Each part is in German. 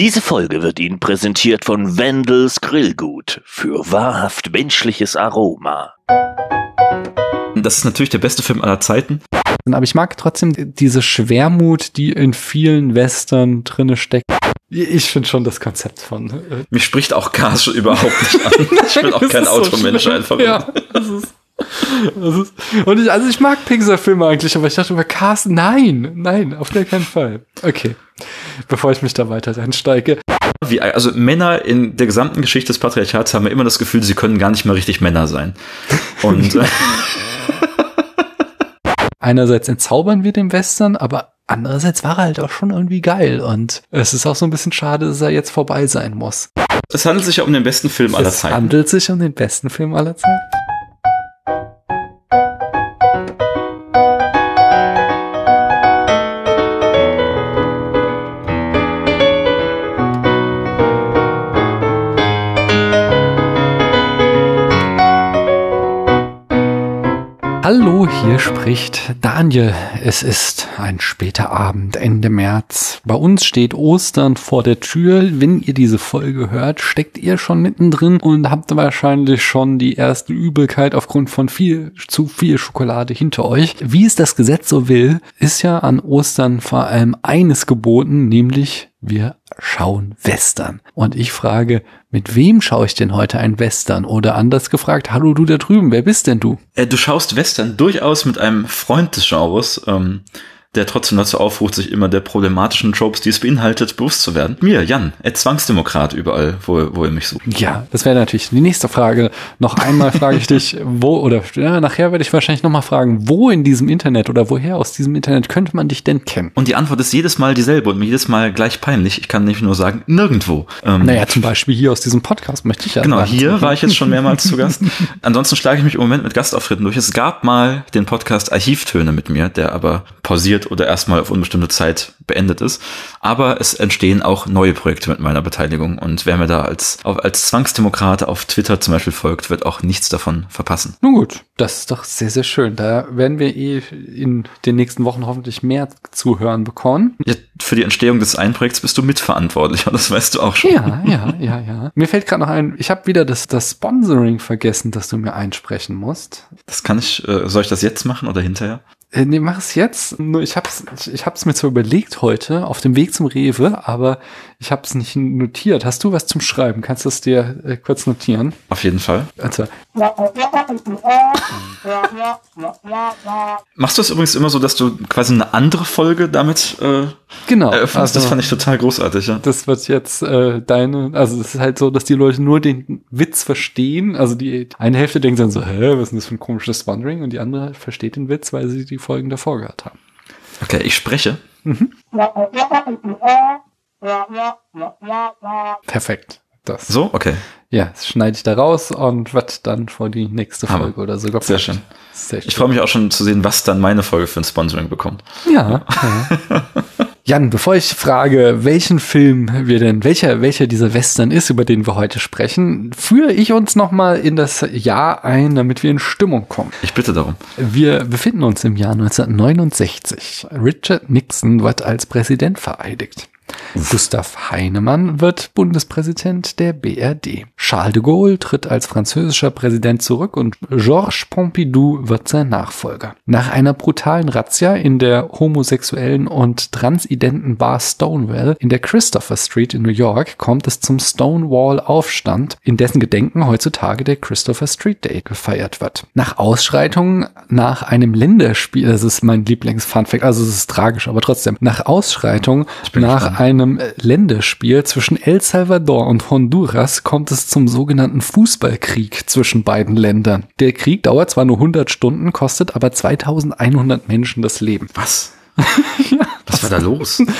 Diese Folge wird Ihnen präsentiert von Wendels Grillgut für wahrhaft menschliches Aroma. Das ist natürlich der beste Film aller Zeiten. Aber ich mag trotzdem diese Schwermut, die in vielen Western drinne steckt. Ich finde schon das Konzept von. Äh, Mich spricht auch schon überhaupt nicht an. Ich bin auch kein Automensch so einfach. Ja, das ist, ist, und ich, also ich mag Pixar-Filme eigentlich, aber ich dachte über Cars, nein, nein, auf gar keinen Fall. Okay, bevor ich mich da weiter reinsteige. Wie, also Männer in der gesamten Geschichte des Patriarchats haben immer das Gefühl, sie können gar nicht mehr richtig Männer sein. Und äh, Einerseits entzaubern wir den Western, aber andererseits war er halt auch schon irgendwie geil. Und es ist auch so ein bisschen schade, dass er jetzt vorbei sein muss. es handelt sich ja um den besten Film aller es Zeiten. handelt sich um den besten Film aller Zeiten. Hier spricht Daniel. Es ist ein später Abend, Ende März. Bei uns steht Ostern vor der Tür. Wenn ihr diese Folge hört, steckt ihr schon mittendrin und habt wahrscheinlich schon die erste Übelkeit aufgrund von viel, zu viel Schokolade hinter euch. Wie es das Gesetz so will, ist ja an Ostern vor allem eines geboten, nämlich wir schauen Western. Und ich frage, mit wem schaue ich denn heute ein Western? Oder anders gefragt, hallo du da drüben, wer bist denn du? Äh, du schaust Western durchaus mit einem Freund des Genres, ähm, der trotzdem dazu aufruft, sich immer der problematischen Tropes, die es beinhaltet, bewusst zu werden. Mir, Jan, äh, Zwangsdemokrat überall, wo, wo ihr mich sucht. Ja, das wäre natürlich die nächste Frage. Noch einmal frage ich dich, wo, oder ja, nachher werde ich wahrscheinlich nochmal fragen, wo in diesem Internet oder woher aus diesem Internet könnte man dich denn kennen? Und die Antwort ist jedes Mal dieselbe und mir jedes Mal gleich peinlich. Ich kann nicht nur sagen, nirgendwo. Ähm, Naja, zum Beispiel hier aus diesem Podcast möchte ich ja Genau, sagen. hier war ich jetzt schon mehrmals zu Gast. Ansonsten schlage ich mich im Moment mit Gastauftritten durch. Es gab mal den Podcast Archivtöne mit mir, der aber pausiert oder erstmal auf unbestimmte Zeit beendet ist. Aber es entstehen auch neue Projekte mit meiner Beteiligung. Und wer mir da als, als Zwangsdemokrat auf Twitter zum Beispiel folgt, wird auch nichts davon verpassen. Nun gut, das ist doch sehr, sehr schön. Da werden wir eh in den nächsten Wochen hoffentlich mehr zu hören bekommen. Ja, für die Entstehung des einen Projekts bist du mitverantwortlich und das weißt du auch schon. Ja, ja, ja, ja. Mir fällt gerade noch ein, ich habe wieder das, das Sponsoring vergessen, das du mir einsprechen musst. Das kann ich, äh, soll ich das jetzt machen oder hinterher? Äh, nee, mach es jetzt. Nur ich hab's, ich hab's mir zwar überlegt heute auf dem Weg zum Rewe, aber ich hab's nicht notiert. Hast du was zum Schreiben? Kannst du es dir äh, kurz notieren? Auf jeden Fall. Also, Machst du es übrigens immer so, dass du quasi eine andere Folge damit äh, genau. eröffnest? das fand ich total großartig, ja. Das wird jetzt äh, deine, also es ist halt so, dass die Leute nur den Witz verstehen. Also die eine Hälfte denkt dann so, hä, was ist denn das für ein komisches Sponsoring? Und die andere versteht den Witz, weil sie die Folgen davor gehört haben. Okay, ich spreche. Perfekt. Das. So, okay. Ja, das schneide ich da raus und wird dann vor die nächste Hammer. Folge oder sogar. Sehr schön. Sehr schön. Ich freue mich auch schon zu sehen, was dann meine Folge für ein Sponsoring bekommt. Ja. ja. Jan, bevor ich frage, welchen Film wir denn, welcher, welcher dieser Western ist, über den wir heute sprechen, führe ich uns nochmal in das Jahr ein, damit wir in Stimmung kommen. Ich bitte darum. Wir befinden uns im Jahr 1969. Richard Nixon wird als Präsident vereidigt. Gustav Heinemann wird Bundespräsident der BRD. Charles de Gaulle tritt als französischer Präsident zurück und Georges Pompidou wird sein Nachfolger. Nach einer brutalen Razzia in der homosexuellen und transidenten Bar Stonewall in der Christopher Street in New York kommt es zum Stonewall-Aufstand, in dessen Gedenken heutzutage der Christopher Street Day gefeiert wird. Nach Ausschreitungen nach einem Länderspiel, das ist mein Lieblings-Funfact, also es ist tragisch, aber trotzdem, nach Ausschreitungen nach. Einem Länderspiel zwischen El Salvador und Honduras kommt es zum sogenannten Fußballkrieg zwischen beiden Ländern. Der Krieg dauert zwar nur 100 Stunden, kostet aber 2100 Menschen das Leben. Was? Was war da los?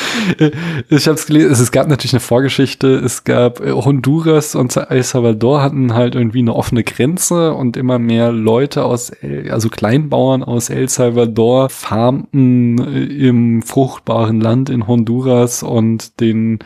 Ich habe es gelesen, es gab natürlich eine Vorgeschichte. Es gab äh, Honduras und El Salvador hatten halt irgendwie eine offene Grenze und immer mehr Leute aus, also Kleinbauern aus El Salvador farmten äh, im fruchtbaren Land in Honduras und den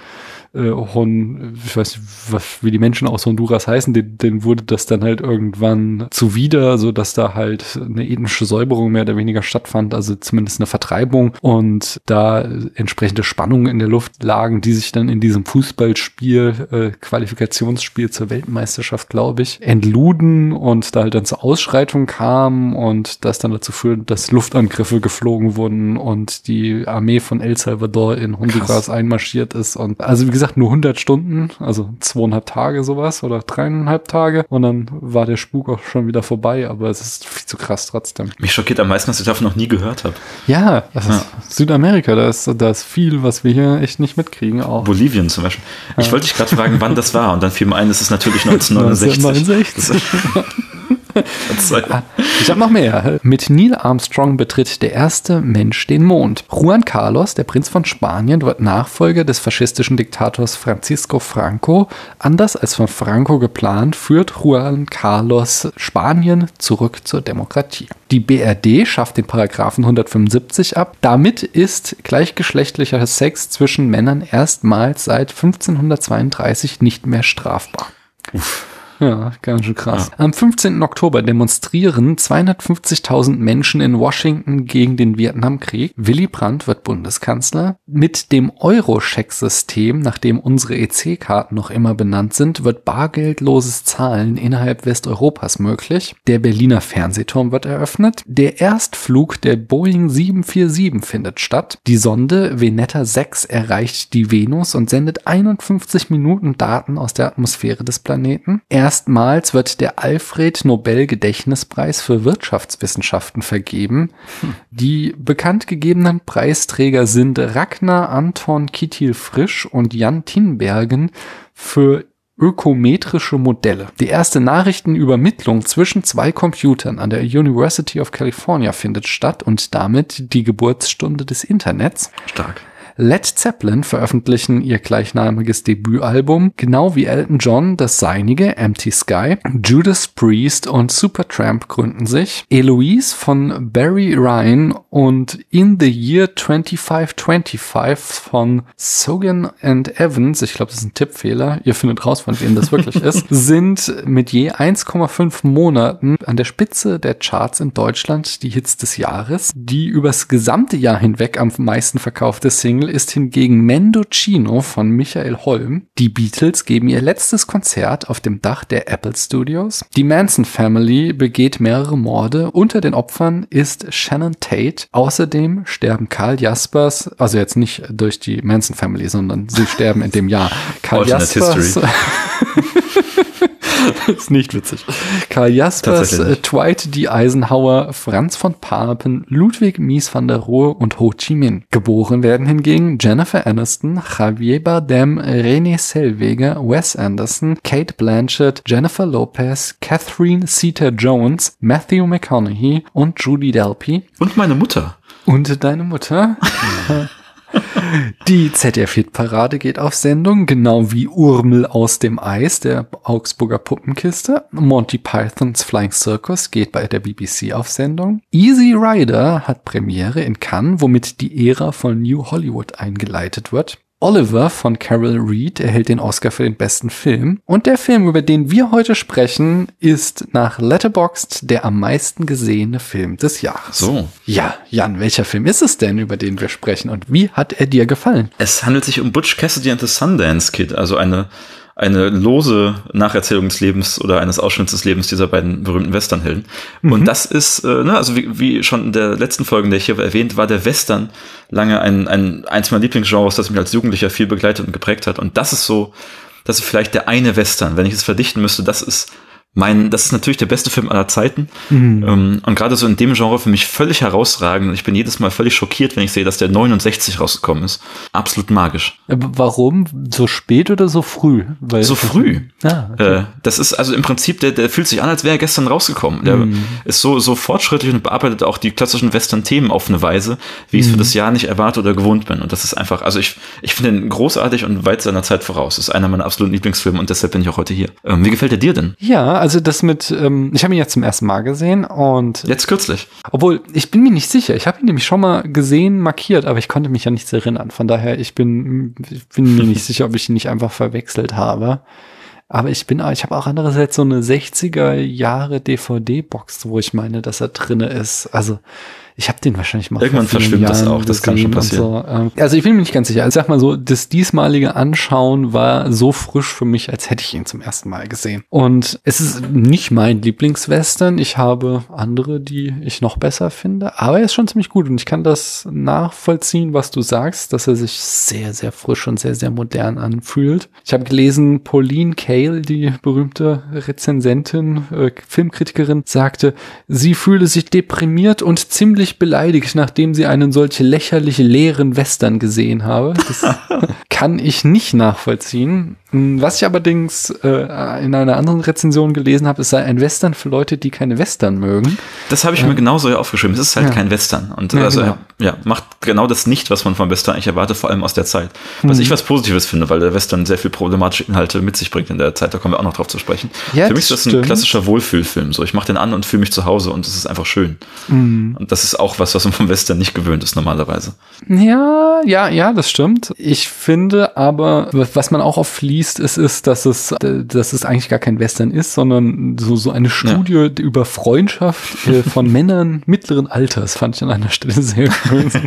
äh, Hon, ich weiß nicht, was, wie die Menschen aus Honduras heißen, denen, denen wurde das dann halt irgendwann zuwider, so dass da halt eine ethnische Säuberung mehr oder weniger stattfand, also zumindest eine Vertreibung und da entsprechende Spannungen in der Luft lagen, die sich dann in diesem Fußballspiel, äh, Qualifikationsspiel zur Weltmeisterschaft, glaube ich, entluden und da halt dann zur Ausschreitung kam und das dann dazu führte, dass Luftangriffe geflogen wurden und die Armee von El Salvador in Honduras Krass. einmarschiert ist und also wie gesagt nur 100 Stunden, also zweieinhalb Tage sowas oder dreieinhalb Tage und dann war der Spuk auch schon wieder vorbei, aber es ist viel zu krass trotzdem. Mich schockiert am meisten, dass ich davon noch nie gehört habe. Ja, das ja. ist Südamerika, da ist, da ist viel, was wir hier echt nicht mitkriegen auch. Bolivien zum Beispiel. Ich wollte dich gerade fragen, wann das war und dann fiel mir ein, es ist natürlich 1969. 1969. Ah, ich habe noch mehr. Mit Neil Armstrong betritt der erste Mensch den Mond. Juan Carlos, der Prinz von Spanien, wird Nachfolger des faschistischen Diktators Francisco Franco. Anders als von Franco geplant, führt Juan Carlos Spanien zurück zur Demokratie. Die BRD schafft den Paragraphen 175 ab. Damit ist gleichgeschlechtlicher Sex zwischen Männern erstmals seit 1532 nicht mehr strafbar. Uff. Ja, ganz schön krass. Ja. Am 15. Oktober demonstrieren 250.000 Menschen in Washington gegen den Vietnamkrieg. Willy Brandt wird Bundeskanzler. Mit dem Euro-Scheck-System, nach dem unsere EC-Karten noch immer benannt sind, wird bargeldloses Zahlen innerhalb Westeuropas möglich. Der Berliner Fernsehturm wird eröffnet. Der Erstflug der Boeing 747 findet statt. Die Sonde Veneta 6 erreicht die Venus und sendet 51 Minuten Daten aus der Atmosphäre des Planeten. Er Erstmals wird der Alfred Nobel Gedächtnispreis für Wirtschaftswissenschaften vergeben. Hm. Die bekannt gegebenen Preisträger sind Ragnar Anton Kittil-Frisch und Jan Tinbergen für ökometrische Modelle. Die erste Nachrichtenübermittlung zwischen zwei Computern an der University of California findet statt und damit die Geburtsstunde des Internets. Stark. Led Zeppelin veröffentlichen ihr gleichnamiges Debütalbum, genau wie Elton John das seinige Empty Sky. Judas Priest und Supertramp gründen sich. Eloise von Barry Ryan und In the Year 2525 von Sogan and Evans, ich glaube, das ist ein Tippfehler, ihr findet raus, von wem das wirklich ist, sind mit je 1,5 Monaten an der Spitze der Charts in Deutschland die Hits des Jahres. Die übers gesamte Jahr hinweg am meisten verkaufte Single Single ist hingegen Mendocino von Michael Holm. Die Beatles geben ihr letztes Konzert auf dem Dach der Apple Studios. Die Manson Family begeht mehrere Morde. Unter den Opfern ist Shannon Tate. Außerdem sterben Karl Jaspers, also jetzt nicht durch die Manson Family, sondern sie sterben in dem Jahr. Karl Jaspers. ist nicht witzig. Karl Jaspers, äh, Dwight D. Eisenhower, Franz von Papen, Ludwig Mies van der Rohe und Ho Chi Minh. Geboren werden hingegen Jennifer Aniston, Javier Bardem, René Selweger, Wes Anderson, Kate Blanchett, Jennifer Lopez, Catherine Zeta-Jones, Matthew McConaughey und Judy Delpy. Und meine Mutter. Und deine Mutter? Die ZDF-Hit-Parade geht auf Sendung, genau wie Urmel aus dem Eis der Augsburger Puppenkiste. Monty Pythons Flying Circus geht bei der BBC auf Sendung. Easy Rider hat Premiere in Cannes, womit die Ära von New Hollywood eingeleitet wird. Oliver von Carol Reed erhält den Oscar für den besten Film. Und der Film, über den wir heute sprechen, ist nach Letterboxd der am meisten gesehene Film des Jahres. So. Ja, Jan, welcher Film ist es denn, über den wir sprechen und wie hat er dir gefallen? Es handelt sich um Butch Cassidy and the Sundance Kid, also eine eine lose Nacherzählung des Lebens oder eines Ausschnitts des Lebens dieser beiden berühmten Westernhelden. Mhm. Und das ist, äh, ne, also wie, wie schon in der letzten Folge, in der ich hier erwähnt, war der Western lange ein, ein eins meiner Lieblingsgenres, das mich als Jugendlicher viel begleitet und geprägt hat. Und das ist so, das ist vielleicht der eine Western, wenn ich es verdichten müsste, das ist mein, das ist natürlich der beste Film aller Zeiten. Mhm. Ähm, und gerade so in dem Genre für mich völlig herausragend. Und ich bin jedes Mal völlig schockiert, wenn ich sehe, dass der 69 rausgekommen ist. Absolut magisch. Warum? So spät oder so früh? Weil so früh. Ah, okay. äh, das ist also im Prinzip, der, der fühlt sich an, als wäre er gestern rausgekommen. Der mhm. ist so, so fortschrittlich und bearbeitet auch die klassischen Western-Themen auf eine Weise, wie ich es für mhm. das Jahr nicht erwarte oder gewohnt bin. Und das ist einfach, also ich, ich finde ihn großartig und weit seiner Zeit voraus. Das ist einer meiner absoluten Lieblingsfilme und deshalb bin ich auch heute hier. Ähm, wie gefällt er dir denn? Ja, also das mit, ähm, ich habe ihn jetzt zum ersten Mal gesehen und Jetzt kürzlich. obwohl ich bin mir nicht sicher, ich habe ihn nämlich schon mal gesehen, markiert, aber ich konnte mich an nichts erinnern. Von daher, ich bin, ich bin mir nicht sicher, ob ich ihn nicht einfach verwechselt habe. Aber ich bin, ich habe auch andererseits so eine 60er Jahre DVD-Box, wo ich meine, dass er drinne ist. Also ich habe den wahrscheinlich mal Irgendwann verschwimmt das Jahren auch, das kann schon und So. Ähm, Also ich bin mir nicht ganz sicher. Also sag mal so, das diesmalige Anschauen war so frisch für mich, als hätte ich ihn zum ersten Mal gesehen. Und es ist nicht mein Lieblingswestern. Ich habe andere, die ich noch besser finde. Aber er ist schon ziemlich gut und ich kann das nachvollziehen, was du sagst, dass er sich sehr, sehr frisch und sehr, sehr modern anfühlt. Ich habe gelesen, Pauline Kael, die berühmte Rezensentin, äh, Filmkritikerin, sagte, sie fühle sich deprimiert und ziemlich beleidigt, nachdem sie einen solch lächerlich leeren Western gesehen habe. Das kann ich nicht nachvollziehen. Was ich allerdings äh, in einer anderen Rezension gelesen habe, es sei ein Western für Leute, die keine Western mögen. Das habe ich mir genauso hier aufgeschrieben. Es ist halt Ja. kein Western. Und Ja, also, genau. ja, macht genau das nicht, was man vom Western eigentlich erwartet, vor allem aus der Zeit. Was Mhm. ich was Positives finde, weil der Western sehr viel problematische Inhalte mit sich bringt in der Zeit. Da kommen wir auch noch drauf zu sprechen. Ja, Für mich ist das das ein stimmt. klassischer Wohlfühlfilm. So, ich mache den an und fühle mich zu Hause und es ist einfach schön. Mhm. Und das ist auch was, was man vom Western nicht gewöhnt ist normalerweise. Ja, ja, ja, das stimmt. Ich finde aber, was man auch oft liest, ist, ist, dass es, dass es eigentlich gar kein Western ist, sondern so, so eine Studie über Freundschaft äh, von Männern mittleren Alters, fand ich an einer Stelle sehr cool.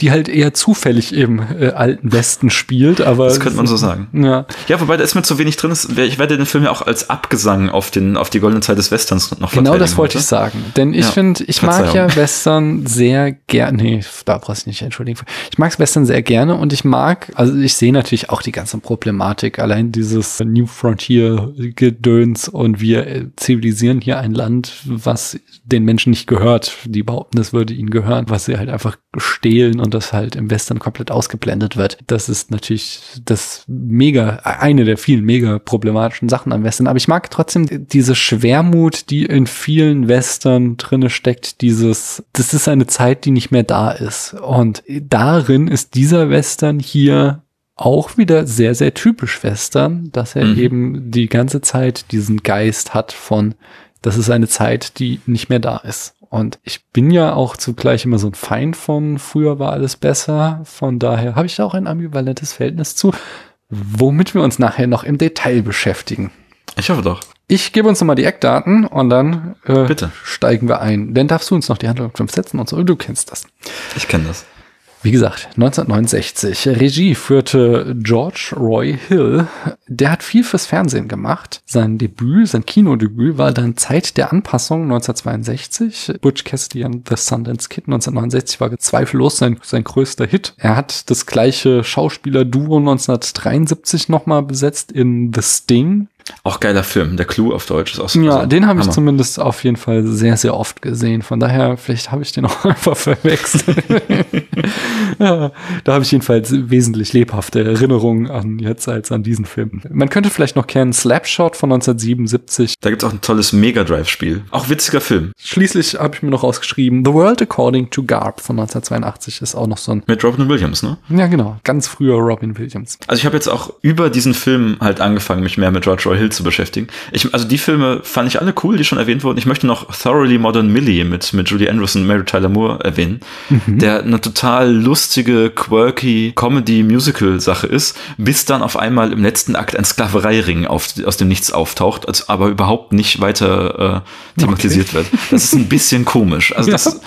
Die halt eher zufällig im äh, alten Westen spielt, aber. Das könnte man so sagen. Ja. Ja, wobei da ist mir zu wenig drin. Ist, ich werde den Film ja auch als Abgesang auf, den, auf die goldene Zeit des Westerns noch Genau das wollte ich sagen. Denn ich Ja. finde, ich mag ja Western sehr gerne. Nee, da brauchst du nicht entschuldigen. Ich mag Western sehr gerne und ich mag, also ich sehe natürlich auch die ganze Problematik. Allein dieses New Frontier Gedöns und wir zivilisieren hier ein Land, was den Menschen nicht gehört. Die behaupten, das würde ihnen gehören, was sie halt einfach stehlen und das halt im Western komplett ausgeblendet wird. Das ist natürlich das mega, eine der vielen mega problematischen Sachen am Western. Aber ich mag trotzdem diese Schwermut, die in vielen Western drinne steckt. Dieses, das ist eine Zeit, die nicht mehr da ist. Und darin ist dieser Western hier auch wieder sehr, sehr typisch Western, dass er Mhm. eben die ganze Zeit diesen Geist hat von, das ist eine Zeit, die nicht mehr da ist. Und ich bin ja auch zugleich immer so ein Feind von früher war alles besser. Von daher habe ich da auch ein ambivalentes Verhältnis zu, womit wir uns nachher noch im Detail beschäftigen. Ich hoffe doch. Ich gebe uns nochmal die Eckdaten und dann äh, Bitte. steigen wir ein. Dann darfst du uns noch die Handlung 5 setzen und so. Du kennst das. Ich kenne das. Wie gesagt, 1969. Regie führte George Roy Hill. Der hat viel fürs Fernsehen gemacht. Sein Debüt, sein Kinodebüt war dann Zeit der Anpassung 1962. Butch Cassidy and the Sundance Kid 1969 war zweifellos sein, sein größter Hit. Er hat das gleiche Schauspielerduo 1973 nochmal besetzt in The Sting. Auch geiler Film. Der Clue auf Deutsch ist auch so. Ja, also, den habe ich zumindest auf jeden Fall sehr, sehr oft gesehen. Von daher, vielleicht habe ich den auch einfach verwechselt. ja, da habe ich jedenfalls wesentlich lebhafte Erinnerungen an jetzt als an diesen Film. Man könnte vielleicht noch kennen Slapshot von 1977. Da gibt's auch ein tolles Mega Drive-Spiel. Auch witziger Film. Schließlich habe ich mir noch rausgeschrieben, The World According to Garp von 1982 ist auch noch so ein, Mit Robin Williams, ne? ja genau, ganz früher Robin Williams. Also ich habe jetzt auch über diesen Film halt angefangen, mich mehr mit George Roy Hill zu beschäftigen. Ich, also die Filme fand ich alle cool, die schon erwähnt wurden. Ich möchte noch Thoroughly Modern Millie mit, mit Julie Andrews und Mary Tyler Moore erwähnen, der eine total lustige, quirky Comedy-Musical-Sache ist, bis dann auf einmal im letzten Akt ein Sklavereiring auf, aus dem Nichts auftaucht, als aber überhaupt nicht weiter äh, thematisiert wird. Das ist ein bisschen komisch. Also das Ja. ist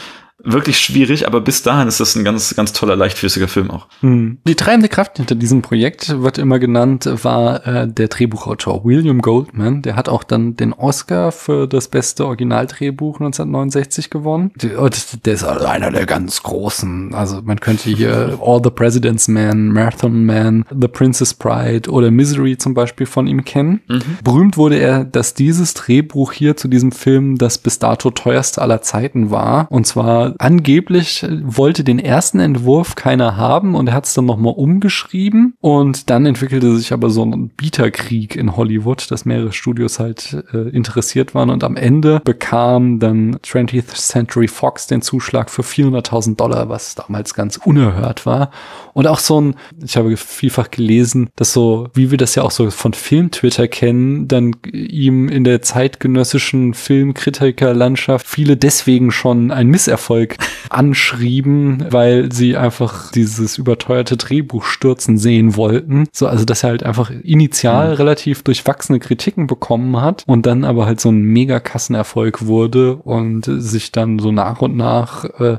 wirklich schwierig, aber bis dahin ist das ein ganz, ganz toller, leichtfüßiger Film auch. Die treibende Kraft hinter diesem Projekt wird immer genannt, war äh, der Drehbuchautor William Goldman. Der hat auch dann den Oscar für das beste Originaldrehbuch 1969 gewonnen. Und Der ist also einer der ganz großen. Also man könnte hier All the President's Man, Marathon Man, The Princess Bride oder Misery zum Beispiel von ihm kennen. Berühmt wurde er, dass dieses Drehbuch hier zu diesem Film das bis dato teuerste aller Zeiten war. Und zwar angeblich wollte den ersten Entwurf keiner haben und er hat es dann nochmal umgeschrieben und dann entwickelte sich aber so ein Bieterkrieg in Hollywood, dass mehrere Studios halt äh, interessiert waren und am Ende bekam dann 20th Century Fox den Zuschlag für 400.000 Dollar, was damals ganz unerhört war. Und auch so ein, ich habe vielfach gelesen, dass so, wie wir das ja auch so von Film-Twitter kennen, dann ihm in der zeitgenössischen Filmkritikerlandschaft viele deswegen schon einen Misserfolg anschrieben, weil sie einfach dieses überteuerte Drehbuch stürzen sehen wollten. So, also dass er halt einfach initial mhm. relativ durchwachsene Kritiken bekommen hat und dann aber halt so ein Megakassenerfolg wurde und sich dann so nach und nach äh,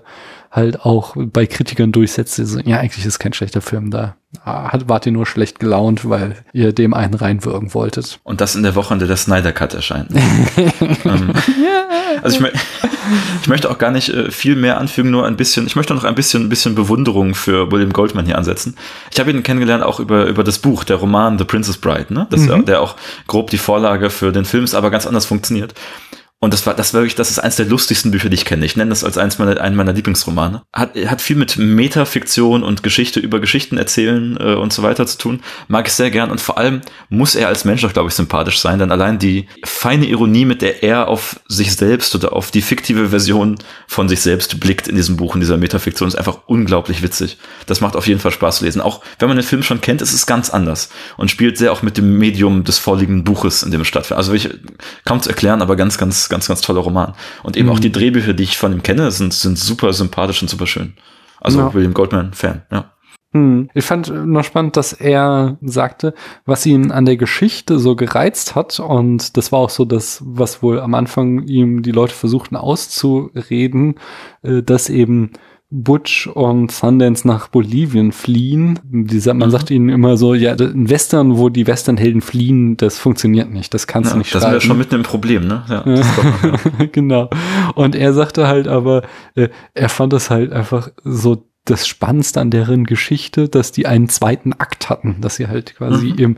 halt auch bei Kritikern durchsetzte, so, ja, eigentlich ist kein schlechter Film da. Hat, wart ihr nur schlecht gelaunt, weil ihr dem einen reinwirken wolltet. Und das in der Woche, in der der Snyder Cut erscheint. ähm, also ich, me ich, möchte auch gar nicht äh, viel mehr anfügen, nur ein bisschen, ich möchte noch ein bisschen, ein bisschen Bewunderung für William Goldman hier ansetzen. Ich habe ihn kennengelernt auch über, über das Buch, der Roman The Princess Bride, ne? Das, mhm. der auch grob die Vorlage für den Film ist, aber ganz anders funktioniert. Und das war, das war wirklich, das ist eins der lustigsten Bücher, die ich kenne. Ich nenne das als eins meiner, einen meiner Lieblingsromane. Hat, hat viel mit Metafiktion und Geschichte über Geschichten erzählen äh, und so weiter zu tun. Mag ich sehr gern. Und vor allem muss er als Mensch auch, glaube ich, sympathisch sein, denn allein die feine Ironie, mit der er auf sich selbst oder auf die fiktive Version von sich selbst blickt in diesem Buch, in dieser Metafiktion, ist einfach unglaublich witzig. Das macht auf jeden Fall Spaß zu lesen. Auch wenn man den Film schon kennt, ist es ganz anders und spielt sehr auch mit dem Medium des vorliegenden Buches, in dem es stattfindet. Also ich kaum zu erklären, aber ganz, ganz, ganz, ganz toller Roman. Und eben mhm. auch die Drehbücher, die ich von ihm kenne, sind, sind super sympathisch und super schön. Also ja. William Goldman-Fan, ja. Hm. Ich fand noch spannend, dass er sagte, was ihn an der Geschichte so gereizt hat. Und das war auch so das, was wohl am Anfang ihm die Leute versuchten auszureden, äh, dass eben Butch und Sundance nach Bolivien fliehen. Dieser, man mhm. sagt ihnen immer so, ja, ein Western, wo die Westernhelden fliehen, das funktioniert nicht, das kannst ja, du nicht schreiben. Das ist ja schon mitten im Problem, ne? Ja, ja. genau. Und er sagte halt aber, äh, er fand es halt einfach so das Spannendste an deren Geschichte, dass die einen zweiten Akt hatten, dass sie halt quasi mhm. im,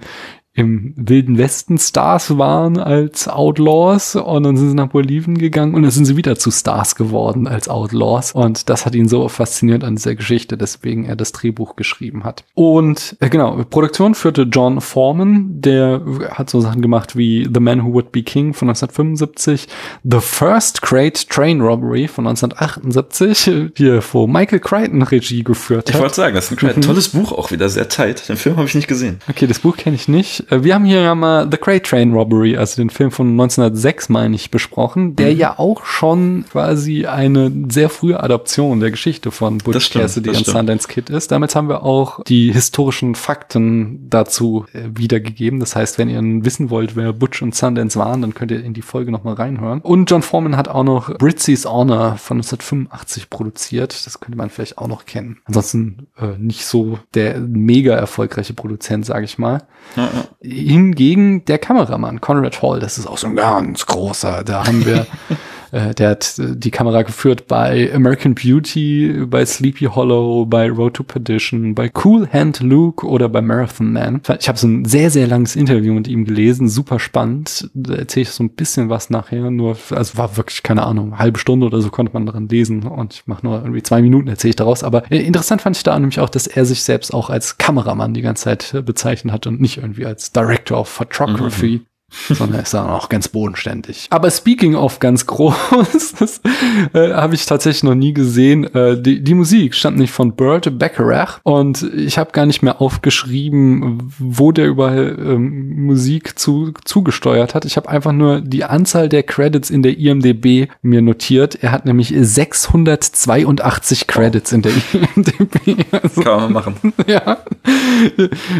im Wilden Westen Stars waren als Outlaws und dann sind sie nach Bolivien gegangen und dann sind sie wieder zu Stars geworden als Outlaws und das hat ihn so fasziniert an dieser Geschichte, deswegen er das Drehbuch geschrieben hat. Und äh, genau, Produktion führte John Foreman, der hat so Sachen gemacht wie The Man Who Would Be King von 1975, The First Great Train Robbery von 1978, hier wo Michael Crichton Regie geführt hat. Ich wollte sagen, das ist ein mhm. tolles Buch auch wieder, sehr tight. Den Film habe ich nicht gesehen. Okay, das Buch kenne ich nicht. Äh, wir haben hier ja mal The Great Train Robbery, also den Film von 1906, meine ich, besprochen, der mhm. ja auch schon quasi eine sehr frühe Adoption der Geschichte von Butch Cassidy und Sundance Kid ist. Damals haben wir auch die historischen Fakten dazu äh, wiedergegeben. Das heißt, wenn ihr wissen wollt, wer Butch und Sundance waren, dann könnt ihr in die Folge nochmal reinhören. Und John Foreman hat auch noch Britsy's Honor von 1985 produziert. Das könnte man vielleicht auch noch kennen. Ansonsten äh, nicht so der mega erfolgreiche Produzent, sage ich mal. Ja, ja. Hingegen der Kameramann, Conrad Hall, das ist auch so ein ganz großer. Da haben wir Äh, der hat äh, die Kamera geführt bei American Beauty, bei Sleepy Hollow, bei Road to Perdition, bei Cool Hand Luke oder bei Marathon Man. Ich habe so ein sehr, sehr langes Interview mit ihm gelesen, super spannend. Da erzähle ich so ein bisschen was nachher, nur, also war wirklich, keine Ahnung, halbe Stunde oder so konnte man daran lesen und ich mache nur irgendwie zwei Minuten, erzähle ich daraus. Aber äh, interessant fand ich da nämlich auch, dass er sich selbst auch als Kameramann die ganze Zeit bezeichnet hat und nicht irgendwie als Director of Photography. Mhm sondern ist dann auch ganz bodenständig. Aber speaking of ganz groß, das äh, habe ich tatsächlich noch nie gesehen. Äh, die, die Musik stammt nicht von Burt Bacharach und ich habe gar nicht mehr aufgeschrieben, wo der überall ähm, Musik zu, zugesteuert hat. Ich habe einfach nur die Anzahl der Credits in der IMDB mir notiert. Er hat nämlich 682 Credits in der IMDB. Also, Kann man machen. Ja.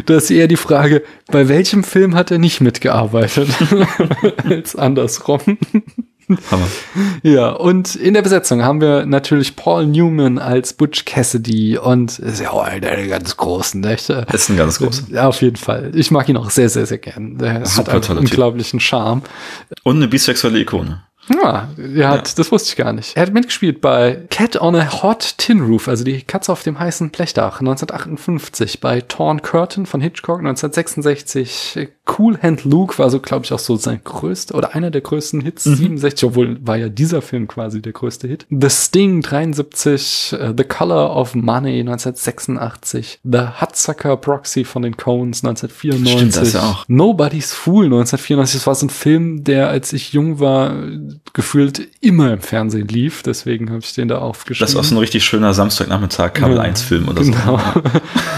Das ist eher die Frage, bei welchem Film hat er nicht mitgearbeitet? als andersrum. Hammer. Ja, und in der Besetzung haben wir natürlich Paul Newman als Butch Cassidy und ist ja auch einer der ganz großen, nicht? Ist ein ganz großer. Ja, auf jeden Fall. Ich mag ihn auch sehr, sehr, sehr gern. Der Super hat einen unglaublichen Charme. Und eine bisexuelle Ikone. Ja, er hat, das wusste ich gar nicht. Er hat mitgespielt bei Cat on a Hot Tin Roof, also die Katze auf dem heißen Blechdach, 1958, bei Torn Curtain von Hitchcock, 1966. Cool Hand Luke war so, glaube ich, auch so sein größter oder einer der größten Hits, Mhm. 67, obwohl war ja dieser Film quasi der größte Hit. The Sting, 73, äh, The Color of Money, 1986, The Hudsucker Proxy von den Coens, 1994. Stimmt, das ja auch. Nobody's Fool 1994. Das war so ein Film, der, als ich jung war, gefühlt immer im Fernsehen lief. Deswegen habe ich den da aufgeschrieben. Das ist auch so ein richtig schöner Samstagnachmittag Kabel 1 Film oder Genau.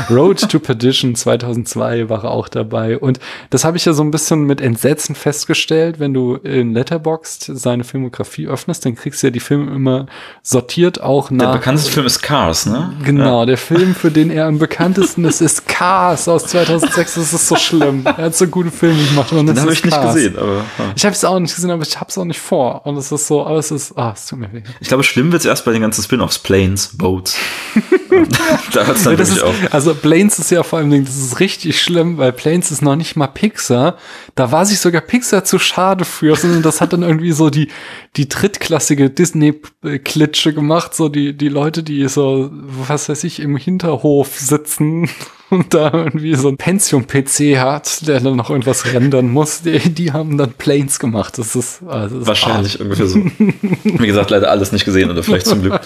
so. Road to Perdition 2002 war er auch dabei. Und das habe ich ja so ein bisschen mit Entsetzen festgestellt. Wenn du in Letterboxd seine Filmografie öffnest, dann kriegst du ja die Filme immer sortiert auch Der nach. bekannteste Film ist Cars, ne? Genau, der Film, für den er am bekanntesten ist, ist Cars aus 2006. Das ist so schlimm. Er hat so gute Filme gemacht. Und Den das habe ich nicht Cars. gesehen, aber ja. Ich habe es auch nicht gesehen, aber ich habe es auch nicht vor. Und es ist so, aber es ist, ah, es tut mir weh. ich glaube, schlimm wird's erst bei den ganzen Spin-offs, Planes, Boats. da hört's dann das wirklich auf. also Planes ist ja vor allem, das ist richtig schlimm, weil Planes ist noch nicht mal Pixar. Da war sich sogar Pixar zu schade für, sondern das hat dann irgendwie so die, die drittklassige Disney-Klitsche gemacht, so die, die Leute, die so, was weiß ich, im Hinterhof sitzen und da irgendwie so ein Pentium-PC hat, der dann noch irgendwas rendern muss, die, die haben dann Planes gemacht. Das ist, also das ist Wahrscheinlich ungefähr so. Wie gesagt, leider alles nicht gesehen oder vielleicht zum Glück.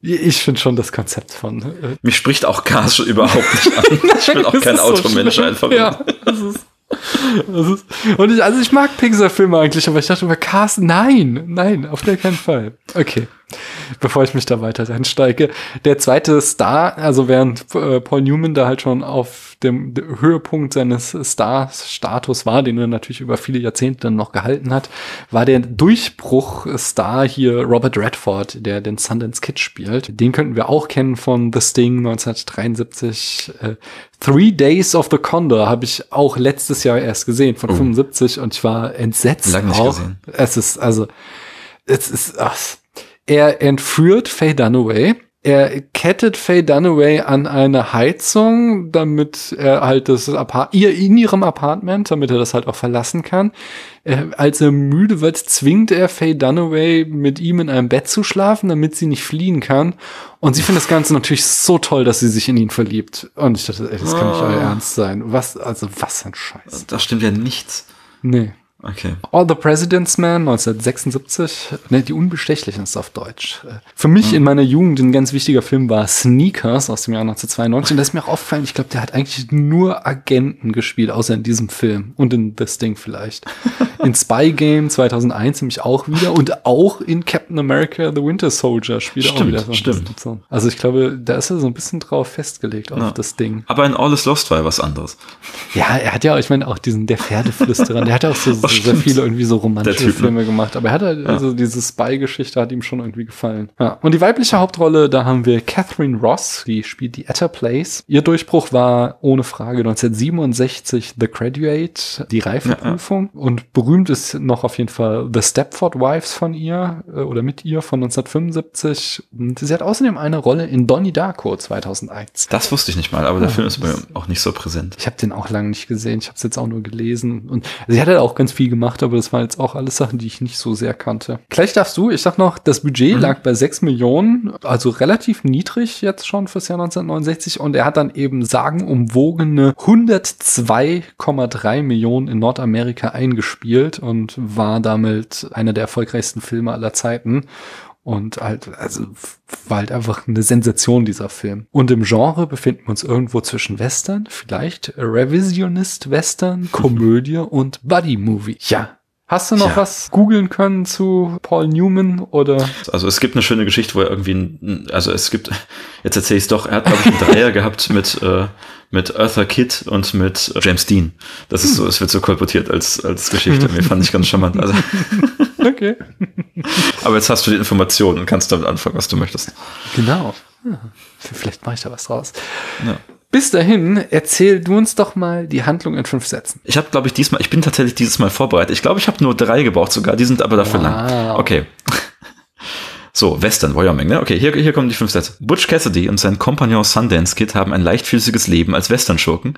Ich finde schon das Konzept von. Äh, Mich spricht auch Cars überhaupt nicht an. Ich bin auch kein ist so Automensch schlimm. einfach. Ja, das ist, und ich, also ich mag Pixar-Filme eigentlich, aber ich dachte über Cars, nein, nein, auf gar keinen Fall. Okay. Bevor ich mich da weiter reinsteige. Der zweite Star, also während äh, Paul Newman da halt schon auf dem, dem Höhepunkt seines Star-Status war, den er natürlich über viele Jahrzehnte dann noch gehalten hat, war der Durchbruch-Star hier Robert Redford, der den Sundance Kid spielt. Den könnten wir auch kennen von The Sting 1973. Äh, Three Days of the Condor habe ich auch letztes Jahr erst gesehen, von 75, und ich war entsetzt. Lang nicht auch. gesehen. Es ist, also, es ist, ach, er entführt Faye Dunaway. Er kettet Faye Dunaway an eine Heizung, damit er halt das Apart ihr in ihrem Apartment, damit er das halt auch verlassen kann. Äh, als er müde wird, zwingt er Faye Dunaway mit ihm in einem Bett zu schlafen, damit sie nicht fliehen kann. Und sie findet das Ganze natürlich so toll, dass sie sich in ihn verliebt. Und ich dachte, ey, das kann nicht euer Ernst sein. Was, also was ein Scheiß. Da stimmt ja nichts. Nee. Okay. All the President's Man 1976. Ne, die Unbestechlichen ist auf Deutsch. Für mich in meiner Jugend ein ganz wichtiger Film war Sneakers aus dem Jahr 1992. Und das ist mir auch aufgefallen, ich glaube, der hat eigentlich nur Agenten gespielt, außer in diesem Film. Und in Das Ding vielleicht. In Spy Game 2001 nämlich auch wieder. Und auch in Captain America The Winter Soldier spielt er auch wieder. so stimmt. Also ich glaube, da ist er so ein bisschen drauf festgelegt auf Ja. das Ding. Aber in All is Lost war ja was anderes. Ja, er hat ja, ich meine, auch diesen, der Pferdeflüsterer, der hat ja auch so sehr viele irgendwie so romantische Typ, ne? Filme gemacht. Aber er hat halt, also diese Spy-Geschichte hat ihm schon irgendwie gefallen. Ja. Und die weibliche Hauptrolle, da haben wir Catherine Ross, die spielt die Etta Place. Ihr Durchbruch war ohne Frage 1967 The Graduate, die Reifeprüfung. Und berühmt ist noch auf jeden Fall The Stepford Wives von ihr äh, oder mit ihr von 1975. Und sie hat außerdem eine Rolle in Donnie Darko 2001. Das wusste ich nicht mal, aber der Film ist mir auch nicht so präsent. Ich habe den auch lange nicht gesehen. Ich habe es jetzt auch nur gelesen. Und sie hat halt auch ganz viel gemacht, aber das waren jetzt auch alles Sachen, die ich nicht so sehr kannte. Gleich darfst du, ich sag noch, das Budget lag bei 6 Millionen, also relativ niedrig jetzt schon fürs Jahr 1969. Und er hat dann eben sagenumwogene 102,3 Millionen in Nordamerika eingespielt und war damit einer der erfolgreichsten Filme aller Zeiten. Und halt, also war halt einfach eine Sensation, dieser Film. Und im Genre befinden wir uns irgendwo zwischen Western, vielleicht Revisionist Western, Komödie und Buddy Movie. Ja. Hast du noch Tja. was googeln können zu Paul Newman oder? Also es gibt eine schöne Geschichte, wo er irgendwie, ein, also es gibt, jetzt erzähle ich es doch, er hat glaube ich einen Dreier gehabt mit äh, mit Arthur Kidd und mit James Dean. Das ist so, es wird so kolportiert als als Geschichte. Mir fand ich ganz charmant. Also, Okay. aber jetzt hast du die Informationen und kannst damit anfangen, was du möchtest. Genau. Ja, vielleicht mache ich da was draus. Ja. Bis dahin, erzähl du uns doch mal die Handlung in fünf Sätzen. Ich habe, glaube ich, diesmal, ich bin tatsächlich dieses Mal vorbereitet. Ich glaube, ich habe nur drei gebraucht sogar. Die sind aber dafür Wow. lang. Okay. So, Western, Wyoming, ne? Okay, hier, hier kommen die fünf Sätze. Butch Cassidy und sein Kompagnon Sundance Kid haben ein leichtfüßiges Leben als Western-Schurken.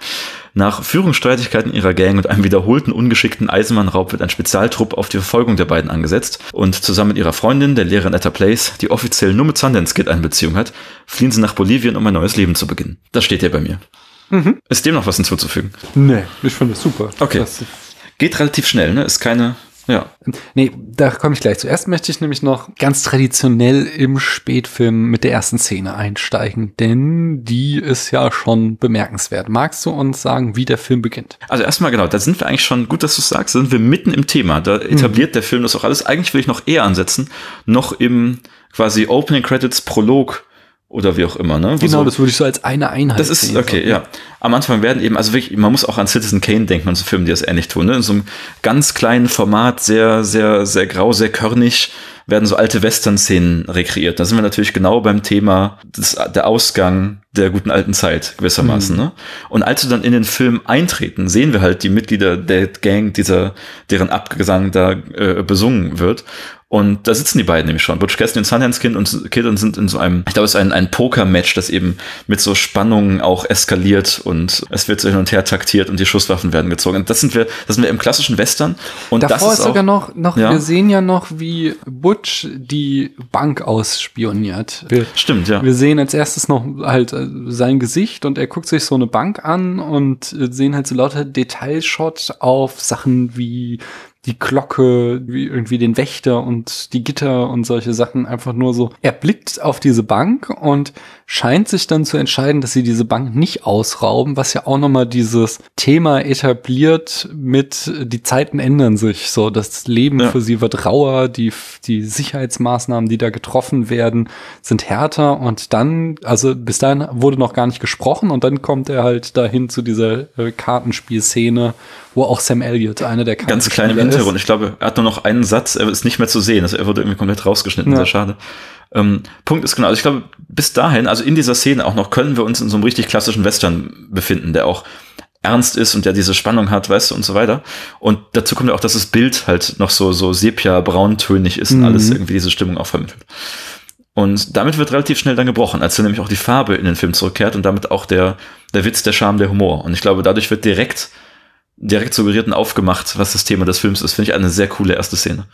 Nach Führungsstreitigkeiten ihrer Gang und einem wiederholten ungeschickten Eisenbahnraub wird ein Spezialtrupp auf die Verfolgung der beiden angesetzt und zusammen mit ihrer Freundin, der Lehrerin Etta Place, die offiziell nur mit Sundance Kid eine Beziehung hat, fliehen sie nach Bolivien, um ein neues Leben zu beginnen. Das steht hier bei mir. Mhm. Ist dem noch was hinzuzufügen? Nee, ich finde das super. Okay. Geht relativ schnell, ne? Ist keine ja. Nee, da komme ich gleich. Zuerst möchte ich nämlich noch ganz traditionell im Spätfilm mit der ersten Szene einsteigen, denn die ist ja schon bemerkenswert. Magst du uns sagen, wie der Film beginnt? Also erstmal genau, da sind wir eigentlich schon, gut, dass du sagst, da sind wir mitten im Thema. Da etabliert mhm. der Film das auch alles. Eigentlich will ich noch eher ansetzen, noch im quasi Opening Credits Prolog oder wie auch immer, ne? Genau, so, das würde ich so als eine Einheit Das ist, okay, so. ja. Am Anfang werden eben, also wirklich, man muss auch an Citizen Kane denken und so Filme, die das ähnlich tun, ne? In so einem ganz kleinen Format, sehr, sehr, sehr grau, sehr körnig, werden so alte Western-Szenen rekreiert. Da sind wir natürlich genau beim Thema des, der Ausgang der guten alten Zeit gewissermaßen. Mhm. Ne? Und als wir dann in den Film eintreten, sehen wir halt die Mitglieder der Gang, dieser, deren Abgesang da äh, besungen wird. Und da sitzen die beiden nämlich schon. Butch Cassidy und Sundance Kid und, Kid und sind in so einem, ich glaube, es ist ein, ein Poker-Match, das eben mit so Spannungen auch eskaliert und es wird so hin und her taktiert und die Schusswaffen werden gezogen. Und das sind wir, das sind wir im klassischen Western. Und Davor das ist, ist sogar noch, noch ja. wir sehen ja noch, wie Butch die Bank ausspioniert. Wir, Stimmt, ja. Wir sehen als erstes noch halt äh, sein Gesicht und er guckt sich so eine Bank an und äh, sehen halt so lauter Detailshot auf Sachen wie die Glocke, wie irgendwie den Wächter und die Gitter und solche Sachen einfach nur so. Er blickt auf diese Bank und scheint sich dann zu entscheiden, dass sie diese Bank nicht ausrauben, was ja auch nochmal dieses Thema etabliert mit die Zeiten ändern sich, so das Leben ja. für sie wird rauer, die, die Sicherheitsmaßnahmen, die da getroffen werden, sind härter und dann, also bis dahin wurde noch gar nicht gesprochen und dann kommt er halt dahin zu dieser äh, Kartenspielszene, wo auch Sam Elliott, einer der Ganz klein im Hintergrund. Ich glaube, er hat nur noch einen Satz, er ist nicht mehr zu sehen. Also er wurde irgendwie komplett rausgeschnitten, ja. sehr schade. Ähm, Punkt ist genau, also ich glaube, bis dahin, also in dieser Szene auch noch, können wir uns in so einem richtig klassischen Western befinden, der auch ernst ist und der diese Spannung hat, weißt du, und so weiter. Und dazu kommt ja auch, dass das Bild halt noch so, so sepia-brauntönig ist und mhm. alles irgendwie diese Stimmung auch vermittelt. Und damit wird relativ schnell dann gebrochen, als dann nämlich auch die Farbe in den Film zurückkehrt und damit auch der, der Witz, der Charme, der Humor. Und ich glaube, dadurch wird direkt direkt suggeriert und aufgemacht, was das Thema des Films ist. Finde ich eine sehr coole erste Szene.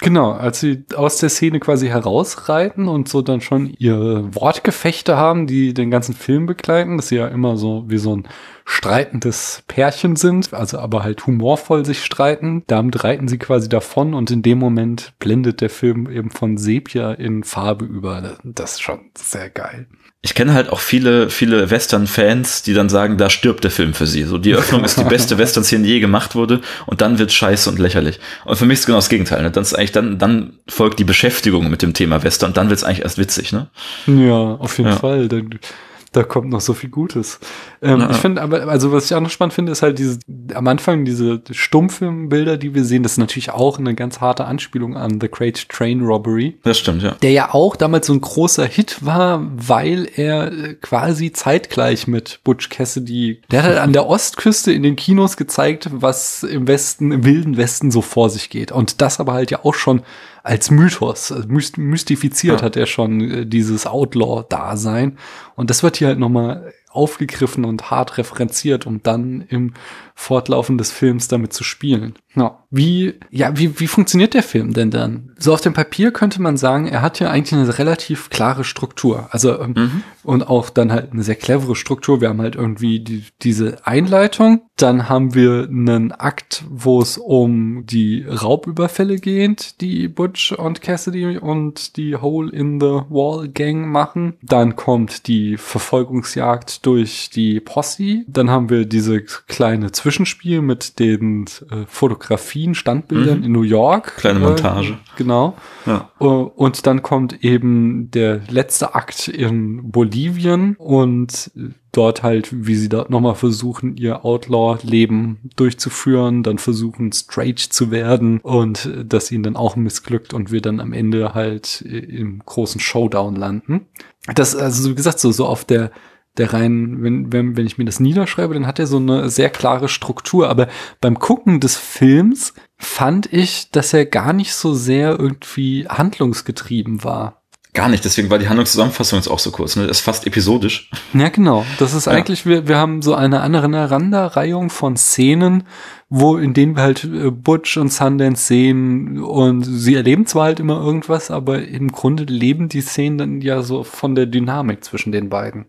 Genau, als sie aus der Szene quasi herausreiten und so dann schon ihre Wortgefechte haben, die den ganzen Film begleiten, dass sie ja immer so wie so ein streitendes Pärchen sind, also aber halt humorvoll sich streiten. Damit reiten sie quasi davon und in dem Moment blendet der Film eben von Sepia in Farbe über. Das ist schon sehr geil ich kenne halt auch viele, viele Western-Fans, die dann sagen, da stirbt der Film für sie. So, die Öffnung ist die beste Western-Szene, die je gemacht wurde, und dann wird scheiße und lächerlich. Und für mich ist genau das Gegenteil. Ne? Dann ist eigentlich dann, dann folgt die Beschäftigung mit dem Thema Western, und dann wird es eigentlich erst witzig, ne? Ja, auf jeden ja. Fall. Dann, da kommt noch so viel Gutes. Ähm, ja. Ich finde aber, also was ich auch noch spannend finde, ist halt diese, am Anfang diese Stummfilmbilder, die wir sehen, das ist natürlich auch eine ganz harte Anspielung an The Great Train Robbery. Das stimmt, ja. Der ja auch damals so ein großer Hit war, weil er äh, quasi zeitgleich mit Butch Cassidy, der hat halt an der Ostküste in den Kinos gezeigt, was im Westen, im wilden Westen so vor sich geht. Und das aber halt ja auch schon als Mythos, also mystifiziert ja. hat er schon äh, dieses Outlaw-Dasein. Und das wird hier halt nochmal aufgegriffen und hart referenziert, um dann im Fortlaufen des Films damit zu spielen. Ja. Wie, ja, wie, wie funktioniert der Film denn dann? So auf dem Papier könnte man sagen, er hat ja eigentlich eine relativ klare Struktur. Also, ähm, mhm. und auch dann halt eine sehr clevere Struktur. Wir haben halt irgendwie die, diese Einleitung. Dann haben wir einen Akt, wo es um die Raubüberfälle geht, die Butch und Cassidy und die Hole in the Wall Gang machen. Dann kommt die Verfolgungsjagd durch die Posse. Dann haben wir diese kleine Zwischenspiel mit den äh, Fotografien, Standbildern mhm. in New York. Kleine Montage. Äh, genau. Ja. Uh, und dann kommt eben der letzte Akt in Bolivien und dort halt, wie sie dort nochmal versuchen, ihr Outlaw-Leben durchzuführen, dann versuchen, straight zu werden und das ihnen dann auch missglückt und wir dann am Ende halt im großen Showdown landen. Das, also wie gesagt, so, so auf der der rein, wenn, wenn, wenn ich mir das niederschreibe, dann hat er so eine sehr klare Struktur. Aber beim Gucken des Films fand ich, dass er gar nicht so sehr irgendwie handlungsgetrieben war. Gar nicht, deswegen war die Handlungszusammenfassung jetzt auch so kurz. Ne? Das ist fast episodisch. Ja, genau. Das ist Ja. eigentlich, wir, wir haben so eine Aneinanderreihung von Szenen, wo, in denen wir halt äh, Butch und Sundance sehen und sie erleben zwar halt immer irgendwas, aber im Grunde leben die Szenen dann ja so von der Dynamik zwischen den beiden.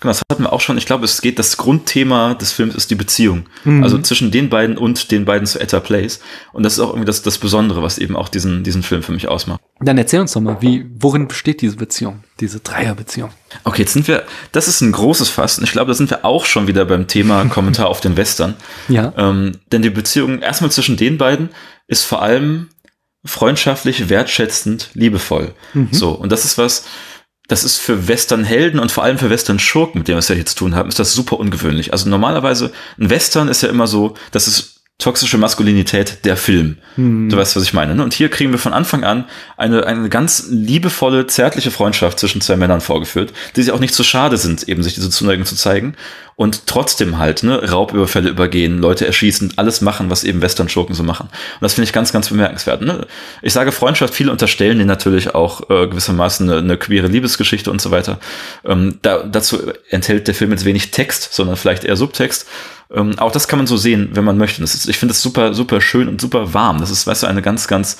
Genau, das hatten wir auch schon. Ich glaube, es geht, das Grundthema des Films ist die Beziehung. Mhm. Also zwischen den beiden und den beiden zu Etta Place. Und das ist auch irgendwie das, das Besondere, was eben auch diesen, diesen Film für mich ausmacht. Dann erzähl uns doch mal, wie, worin besteht diese Beziehung, diese Dreierbeziehung? Okay, jetzt sind wir, das ist ein großes Fass. Und ich glaube, da sind wir auch schon wieder beim Thema Kommentar auf den Western. Ja. Ähm, denn die Beziehung erstmal zwischen den beiden ist vor allem freundschaftlich, wertschätzend, liebevoll. Mhm. So, und das ist was, das ist für Western-Helden und vor allem für Western-Schurken, mit denen wir es ja hier zu tun haben, ist das super ungewöhnlich. Also normalerweise, ein Western ist ja immer so, das ist toxische Maskulinität der Film. Mhm. Du weißt, was ich meine. Ne? Und hier kriegen wir von Anfang an eine, eine ganz liebevolle, zärtliche Freundschaft zwischen zwei Männern vorgeführt, die sich auch nicht so schade sind, eben sich diese Zuneigung zu zeigen und trotzdem halt ne, Raubüberfälle übergehen, Leute erschießen, alles machen, was eben Western-Schurken so machen. Und das finde ich ganz, ganz bemerkenswert. Ne? Ich sage Freundschaft, viele unterstellen denen natürlich auch äh, gewissermaßen eine, eine queere Liebesgeschichte und so weiter. Ähm, da, dazu enthält der Film jetzt wenig Text, sondern vielleicht eher Subtext. Ähm, auch das kann man so sehen, wenn man möchte. Das ist, ich finde es super, super schön und super warm. Das ist, weißt du, eine ganz, ganz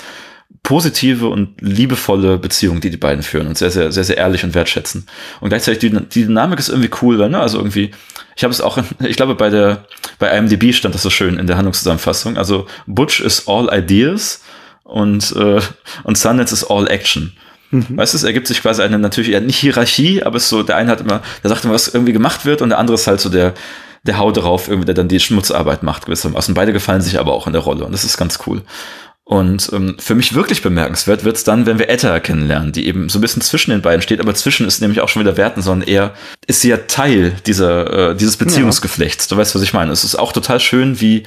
positive und liebevolle Beziehung, die die beiden führen und sehr, sehr, sehr, sehr ehrlich und wertschätzend. Und gleichzeitig die, die Dynamik ist irgendwie cool, weil, ne? Also irgendwie, ich habe es auch, ich glaube, bei der, bei IMDb stand das so schön in der Handlungszusammenfassung. Also Butch is all ideas und, äh, und Sundance is all action. Weißt du, es ergibt sich quasi eine natürlich eher nicht Hierarchie, aber es ist so, der eine hat immer, der sagt immer, was irgendwie gemacht wird und der andere ist halt so der, der Hau drauf, irgendwie, der dann die Schmutzarbeit macht gewissermaßen. Beide gefallen sich aber auch in der Rolle und das ist ganz cool. Und ähm, für mich wirklich bemerkenswert wird's dann, wenn wir Etta kennenlernen, die eben so ein bisschen zwischen den beiden steht, aber zwischen ist nämlich auch schon wieder Werten, sondern eher ist sie ja Teil dieser, äh, dieses Beziehungsgeflechts. Du weißt, was ich meine. Es ist auch total schön, wie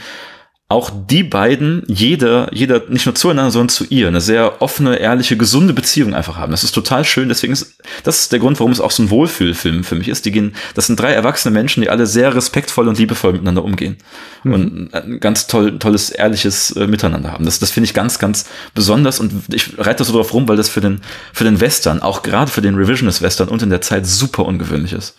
auch die beiden, jeder, jeder nicht nur zueinander, sondern zu ihr, eine sehr offene, ehrliche, gesunde Beziehung einfach haben. Das ist total schön. Deswegen ist, das ist der Grund, warum es auch so ein Wohlfühlfilm für mich ist. Die gehen, das sind drei erwachsene Menschen, die alle sehr respektvoll und liebevoll miteinander umgehen und ein ganz toll, tolles, ehrliches äh, Miteinander haben. Das, das finde ich ganz, ganz besonders und ich reite das so drauf rum, weil das für den, für den Western, auch gerade für den Revisionist Western und in der Zeit super ungewöhnlich ist.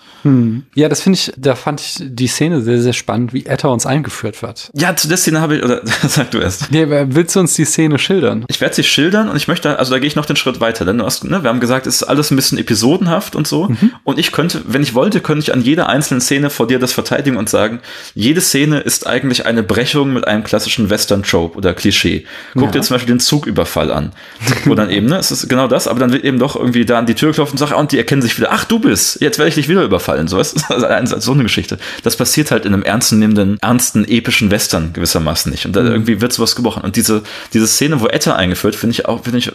Ja, das finde ich, da fand ich die Szene sehr, sehr spannend, wie Etta uns eingeführt wird. Ja, zu der Szene habe ich, oder sag du erst. Nee, willst du uns die Szene schildern? Ich werde sie schildern und ich möchte, also da gehe ich noch den Schritt weiter, denn du hast, ne, wir haben gesagt, es ist alles ein bisschen episodenhaft und so. Und ich könnte, wenn ich wollte, könnte ich an jeder einzelnen Szene vor dir das verteidigen und sagen, jede Szene ist eigentlich eine Brechung mit einem klassischen Western-Trope oder Klischee. Guck Ja. dir zum Beispiel den Zugüberfall an. Wo dann eben, ne, es ist genau das, aber dann wird eben doch irgendwie da an die Tür geklopft und sagt, ah, und die erkennen sich wieder, ach, du bist, jetzt werde ich dich wieder überfallen. So, weißt du? also eine- so eine Geschichte. Das passiert halt in einem ernsten nehmenden, ernsten, epischen Western gewissermaßen nicht. Und da irgendwie wird sowas gebrochen. Und diese, diese Szene, wo Etta eingeführt, finde ich auch, finde ich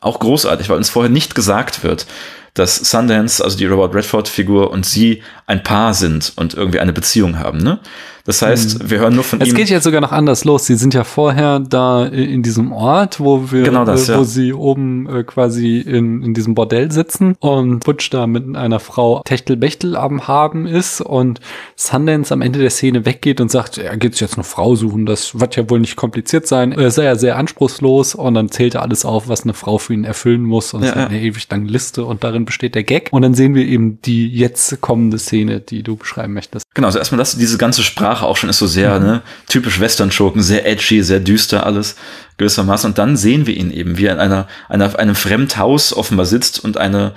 auch großartig, weil uns vorher nicht gesagt wird, dass Sundance, also die Robert Redford-Figur und sie ein Paar sind und irgendwie eine Beziehung haben, ne? Das heißt, wir hören nur von Es ihm. geht jetzt sogar noch anders los. Sie sind ja vorher da in diesem Ort, wo wir, Genau das, äh, wo ja. sie oben äh, quasi in, in diesem Bordell sitzen und Butch da mit einer Frau Techtelbechtel am Haben ist und Sundance am Ende der Szene weggeht und sagt, er geht jetzt eine Frau suchen. Das wird ja wohl nicht kompliziert sein. Er sei ja sehr anspruchslos und dann zählt er alles auf, was eine Frau für ihn erfüllen muss und es Ja, ja. eine ewig lange Liste und darin besteht der Gag. Und dann sehen wir eben die jetzt kommende Szene, die du beschreiben möchtest. Genau, also erstmal das, diese ganze Sprache auch schon ist so sehr, ne, typisch Western-Schurken, sehr edgy, sehr düster alles, gewissermaßen. Und dann sehen wir ihn eben, wie er in einer, einer, einem Fremdhaus offenbar sitzt und eine,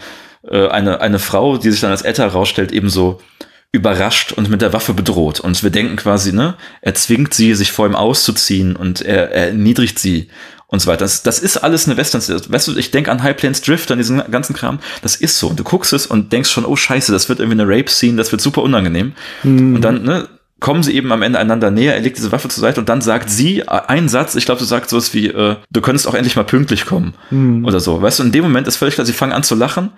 äh, eine, eine Frau, die sich dann als Etta herausstellt, eben so überrascht und mit der Waffe bedroht. Und wir denken quasi, ne, er zwingt sie, sich vor ihm auszuziehen und er, er erniedrigt sie und so weiter. Das, das ist alles eine Western. Weißt du, ich denke an High Plains Drift, an diesen ganzen Kram. Das ist so. Und du guckst es und denkst schon, oh scheiße, das wird irgendwie eine Rape-Scene, das wird super unangenehm. Und dann, ne, kommen sie eben am Ende einander näher, er legt diese Waffe zur Seite und dann sagt sie einen Satz, ich glaube, du sagst sowas wie, äh, du könntest auch endlich mal pünktlich kommen oder so. Weißt du, in dem Moment ist völlig klar, sie fangen an zu lachen.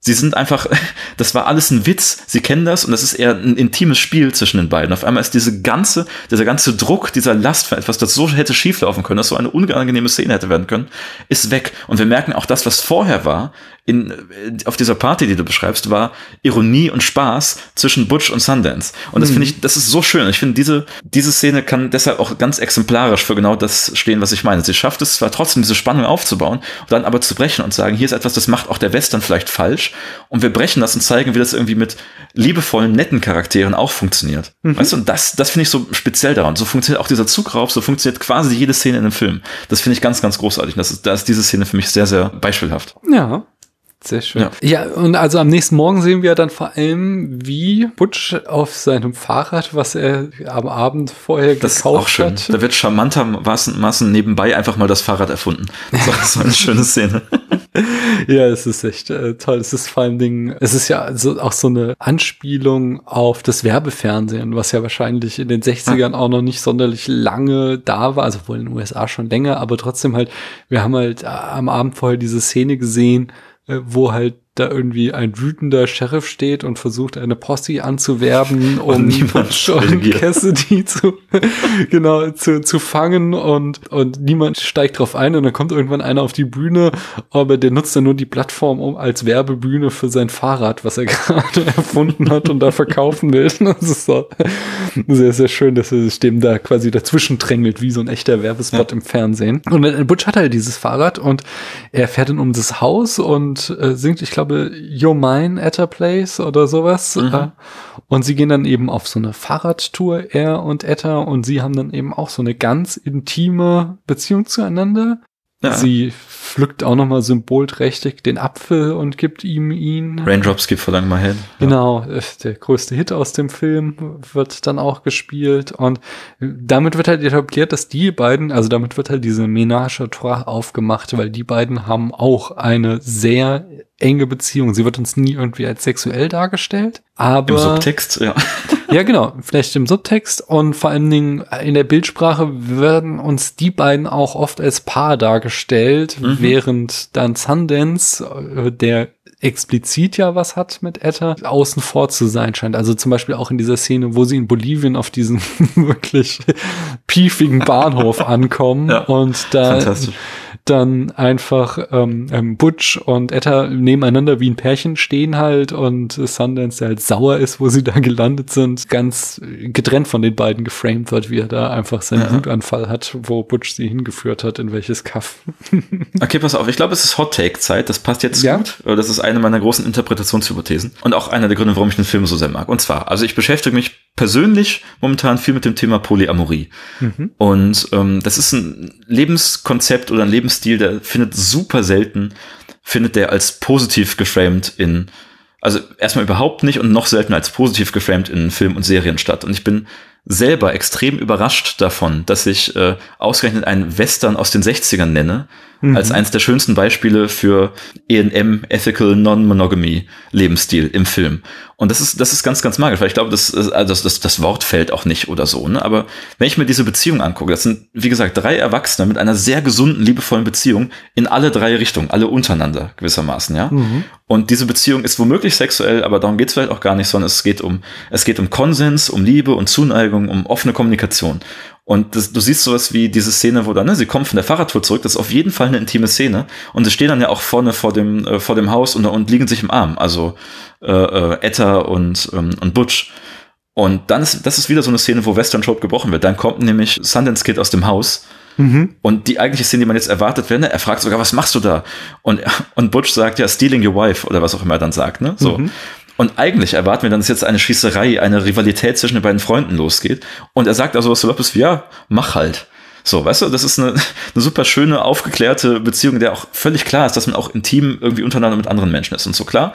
Sie sind einfach, das war alles ein Witz, sie kennen das und das ist eher ein intimes Spiel zwischen den beiden. Auf einmal ist diese ganze, dieser ganze Druck, dieser Last für etwas, das so hätte schieflaufen können, dass so eine unangenehme Szene hätte werden können, ist weg. Und wir merken auch das, was vorher war, in, auf dieser Party, die du beschreibst, war Ironie und Spaß zwischen Butch und Sundance. Und das mhm. finde ich, das ist so schön. Ich finde, diese, diese Szene kann deshalb auch ganz exemplarisch für genau das stehen, was ich meine. Sie schafft es zwar trotzdem, diese Spannung aufzubauen, und dann aber zu brechen und sagen, hier ist etwas, das macht auch der Western vielleicht falsch. Und wir brechen das und zeigen, wie das irgendwie mit liebevollen, netten Charakteren auch funktioniert. Mhm. Weißt du, und das, das finde ich so speziell daran. So funktioniert auch dieser Zugraub, so funktioniert quasi jede Szene in einem Film. Das finde ich ganz, ganz großartig. Das ist, da ist diese Szene für mich sehr, sehr beispielhaft. Ja. Sehr schön. Ja. ja, und also am nächsten Morgen sehen wir dann vor allem, wie Butch auf seinem Fahrrad, was er am Abend vorher das gekauft auch schön. hat. Da wird charmantermaßen nebenbei einfach mal das Fahrrad erfunden. Das ist so eine schöne Szene. ja, es ist echt äh, toll. Es ist vor allen Dingen, es ist ja so, auch so eine Anspielung auf das Werbefernsehen, was ja wahrscheinlich in den 60ern auch noch nicht sonderlich lange da war, also wohl in den USA schon länger, aber trotzdem halt, wir haben halt äh, am Abend vorher diese Szene gesehen, wo halt da irgendwie ein wütender Sheriff steht und versucht, eine Posse anzuwerben, um John Cassidy zu, genau, zu, zu fangen und, und niemand steigt drauf ein und dann kommt irgendwann einer auf die Bühne, aber der nutzt dann nur die Plattform um als Werbebühne für sein Fahrrad, was er gerade erfunden hat und da verkaufen will. Das ist so sehr, sehr schön, dass er sich dem da quasi dazwischen drängelt, wie so ein echter Werbespot ja. im Fernsehen. Und Butch hat halt dieses Fahrrad und er fährt dann um das Haus und äh, singt, ich glaube, glaube, You're Mine at a Place oder sowas. Mhm. Äh, und sie gehen dann eben auf so eine Fahrradtour, er und Etta, und sie haben dann eben auch so eine ganz intime Beziehung zueinander. Ja. Sie pflückt auch nochmal symbolträchtig den Apfel und gibt ihm ihn. Raindrops gibt verlang mal hin. Genau, ja. der größte Hit aus dem Film wird dann auch gespielt und damit wird halt etabliert, dass die beiden, also damit wird halt diese Ménage à trois aufgemacht, weil die beiden haben auch eine sehr enge Beziehung. Sie wird uns nie irgendwie als sexuell dargestellt, aber im Subtext, ja. ja, genau, vielleicht im Subtext und vor allen Dingen in der Bildsprache werden uns die beiden auch oft als Paar dargestellt, mhm. während dann Sundance, äh, der explizit ja was hat mit Etta, außen vor zu sein scheint. Also zum Beispiel auch in dieser Szene, wo sie in Bolivien auf diesen wirklich piefigen Bahnhof ankommen ja, und da dann einfach ähm, ähm, Butch und Etta nebeneinander wie ein Pärchen stehen halt und Sundance, der halt sauer ist, wo sie da gelandet sind, ganz getrennt von den beiden geframed wird, wie er da einfach seinen ja. Wutanfall hat, wo Butch sie hingeführt hat, in welches Kaff. okay, pass auf, ich glaube, es ist Hot Take Zeit, das passt jetzt ja. gut. Das ist eine meiner großen Interpretationshypothesen und auch einer der Gründe, warum ich den Film so sehr mag. Und zwar, also ich beschäftige mich persönlich momentan viel mit dem Thema Polyamorie. Mhm. Und ähm, das ist ein Lebenskonzept oder ein Lebensstil, der findet super selten, findet der als positiv geframed in, also erstmal überhaupt nicht und noch seltener als positiv geframed in Film und Serien statt. Und ich bin selber extrem überrascht davon, dass ich äh, ausgerechnet einen Western aus den 60ern nenne, mhm. als eines der schönsten Beispiele für ENM, Ethical Non-Monogamy Lebensstil im Film. Und das ist, das ist ganz, ganz magisch, weil ich glaube, das, also das, das, das Wort fällt auch nicht oder so. Ne? Aber wenn ich mir diese Beziehung angucke, das sind, wie gesagt, drei Erwachsene mit einer sehr gesunden, liebevollen Beziehung in alle drei Richtungen, alle untereinander gewissermaßen, ja. Mhm. Und diese Beziehung ist womöglich sexuell, aber darum geht es vielleicht auch gar nicht, sondern es geht um, es geht um Konsens, um Liebe und Zuneigung, um offene Kommunikation. Und das, du siehst sowas wie diese Szene, wo dann, ne, sie kommen von der Fahrradtour zurück, das ist auf jeden Fall eine intime Szene. Und sie stehen dann ja auch vorne vor dem, äh, vor dem Haus und, und liegen sich im Arm. Also äh, äh, Etta und, ähm, und Butch. Und dann ist, das ist wieder so eine Szene, wo Western Trope gebrochen wird. Dann kommt nämlich Sundance Kid aus dem Haus. Mhm. Und die eigentliche Szene, die man jetzt erwartet, wäre, ne, er fragt sogar, was machst du da? Und, und Butch sagt, ja, stealing your wife oder was auch immer er dann sagt, ne? So. Mhm. Und eigentlich erwarten wir dann, dass jetzt eine Schießerei, eine Rivalität zwischen den beiden Freunden losgeht. Und er sagt also was etwas wie, ja, mach halt. So, weißt du, das ist eine, eine super schöne, aufgeklärte Beziehung, der auch völlig klar ist, dass man auch intim irgendwie untereinander mit anderen Menschen ist. Und so klar,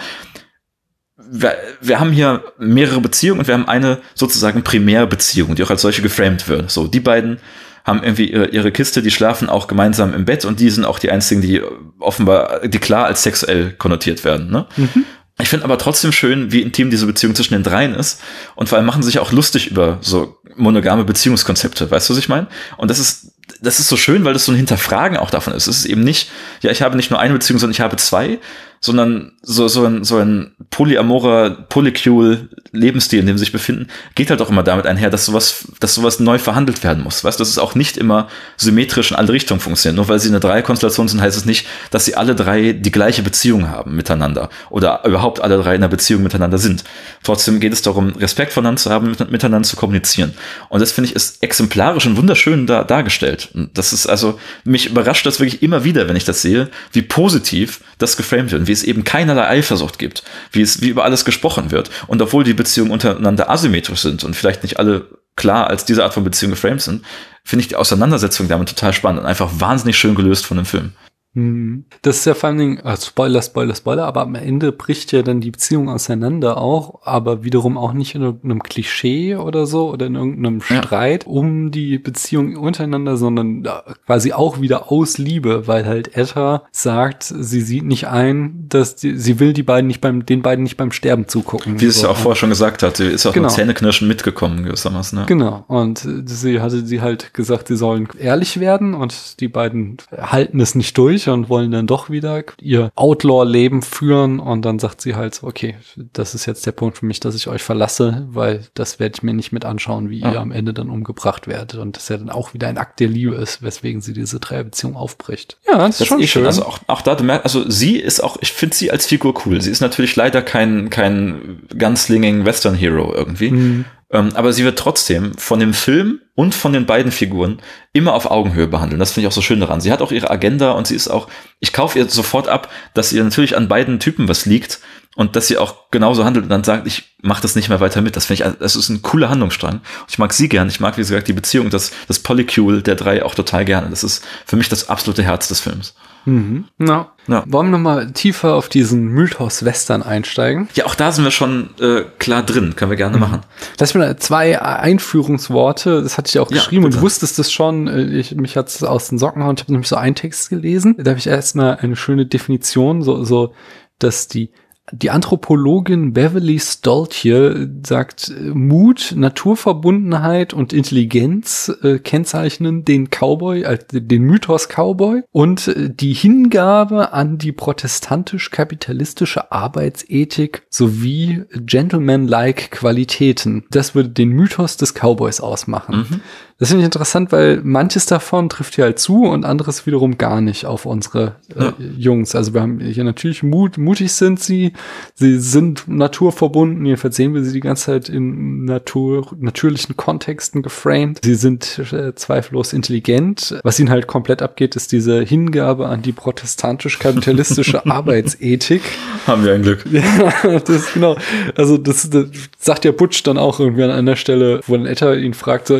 wir, wir haben hier mehrere Beziehungen und wir haben eine sozusagen Primärbeziehung, die auch als solche geframed wird. So, die beiden haben irgendwie ihre, ihre Kiste, die schlafen auch gemeinsam im Bett und die sind auch die einzigen, die offenbar, die klar als sexuell konnotiert werden. Ne? Mhm. Ich finde aber trotzdem schön, wie intim diese Beziehung zwischen den dreien ist. Und vor allem machen sie sich auch lustig über so monogame Beziehungskonzepte. Weißt du, was ich meine? Und das ist, das ist so schön, weil das so ein Hinterfragen auch davon ist. Es ist eben nicht, ja, ich habe nicht nur eine Beziehung, sondern ich habe zwei, sondern so, so ein, so ein polyamorer, polycule Lebensstil, in dem sie sich befinden, geht halt auch immer damit einher, dass sowas, dass sowas neu verhandelt werden muss. Weißt du, dass es auch nicht immer symmetrisch in alle Richtungen funktioniert. Nur weil sie eine Dreierkonstellation sind, heißt es nicht, dass sie alle drei die gleiche Beziehung haben miteinander oder überhaupt alle drei in einer Beziehung miteinander sind. Trotzdem geht es darum, Respekt voneinander zu haben, miteinander zu kommunizieren. Und das finde ich ist exemplarisch und wunderschön da, dargestellt. Und das ist also, mich überrascht das wirklich immer wieder, wenn ich das sehe, wie positiv das geframed wird wie es eben keinerlei Eifersucht gibt, wie es, wie über alles gesprochen wird. Und obwohl die Beziehungen untereinander asymmetrisch sind und vielleicht nicht alle klar als diese Art von Beziehung geframed sind, finde ich die Auseinandersetzung damit total spannend und einfach wahnsinnig schön gelöst von dem Film. Mhm. Das ist ja vor allen Dingen, äh, Spoiler, Spoiler, Spoiler, aber am Ende bricht ja dann die Beziehung auseinander auch, aber wiederum auch nicht in irgendeinem Klischee oder so oder in irgendeinem ja. Streit um die Beziehung untereinander, sondern quasi auch wieder aus Liebe, weil halt Etta sagt, sie sieht nicht ein, dass die, sie will die beiden nicht beim, den beiden nicht beim Sterben zugucken. Wie sie es ja auch vorher schon gesagt hat, sie ist auch genau. mit Zähneknirschen mitgekommen gewissermaßen. Ne? Genau, und sie hatte sie halt gesagt, sie sollen ehrlich werden und die beiden halten es nicht durch durch und wollen dann doch wieder ihr Outlaw-Leben führen und dann sagt sie halt so, okay, das ist jetzt der Punkt für mich, dass ich euch verlasse, weil das werde ich mir nicht mit anschauen, wie ja. ihr am Ende dann umgebracht werdet und das ja dann auch wieder ein Akt der Liebe ist, weswegen sie diese Dreierbeziehung aufbricht. Ja, das, das ist schon schön. Also auch, auch da, du merkst, also sie ist auch, ich finde sie als Figur cool. Sie ist natürlich leider kein, kein ganzlinging Western-Hero irgendwie. Mhm. Ähm, aber sie wird trotzdem von dem Film und von den beiden Figuren immer auf Augenhöhe behandeln. Das finde ich auch so schön daran. Sie hat auch ihre Agenda und sie ist auch, ich kaufe ihr sofort ab, dass ihr natürlich an beiden Typen was liegt und dass sie auch genauso handelt und dann sagt, ich mache das nicht mehr weiter mit. Das finde ich, das ist ein cooler Handlungsstrang. Ich mag sie gern. Ich mag, wie gesagt, die Beziehung, das, das Polycule der drei auch total gerne. Das ist für mich das absolute Herz des Films. Mhm. Ja. ja. Wollen wir nochmal tiefer auf diesen Mythos Western einsteigen? Ja, auch da sind wir schon äh, klar drin. Können wir gerne mhm. machen. Lass mir zwei Einführungsworte. Das hatte ich auch geschrieben bitte. und wusstest es schon. Äh, ich, mich hat es aus den Socken und ich habe nämlich so einen Text gelesen. Da habe ich erstmal eine schöne Definition, so, so dass die die Anthropologin Beverly Stoltje sagt, Mut, Naturverbundenheit und Intelligenz äh, kennzeichnen den Cowboy, äh, den Mythos Cowboy und äh, die Hingabe an die protestantisch-kapitalistische Arbeitsethik sowie gentlemanlike Qualitäten. Das würde den Mythos des Cowboys ausmachen. Mhm. Das finde ich interessant, weil manches davon trifft hier halt zu und anderes wiederum gar nicht auf unsere äh, ja. Jungs. Also wir haben hier natürlich Mut, mutig sind sie, sie sind naturverbunden, jedenfalls sehen wir sie die ganze Zeit in Natur, natürlichen Kontexten geframed. Sie sind äh, zweifellos intelligent. Was ihnen halt komplett abgeht, ist diese Hingabe an die protestantisch-kapitalistische Arbeitsethik. Haben wir ein Glück. Ja, das ist genau. Also das, das sagt ja Butch dann auch irgendwie an einer Stelle, wo ein Etta ihn fragt, so,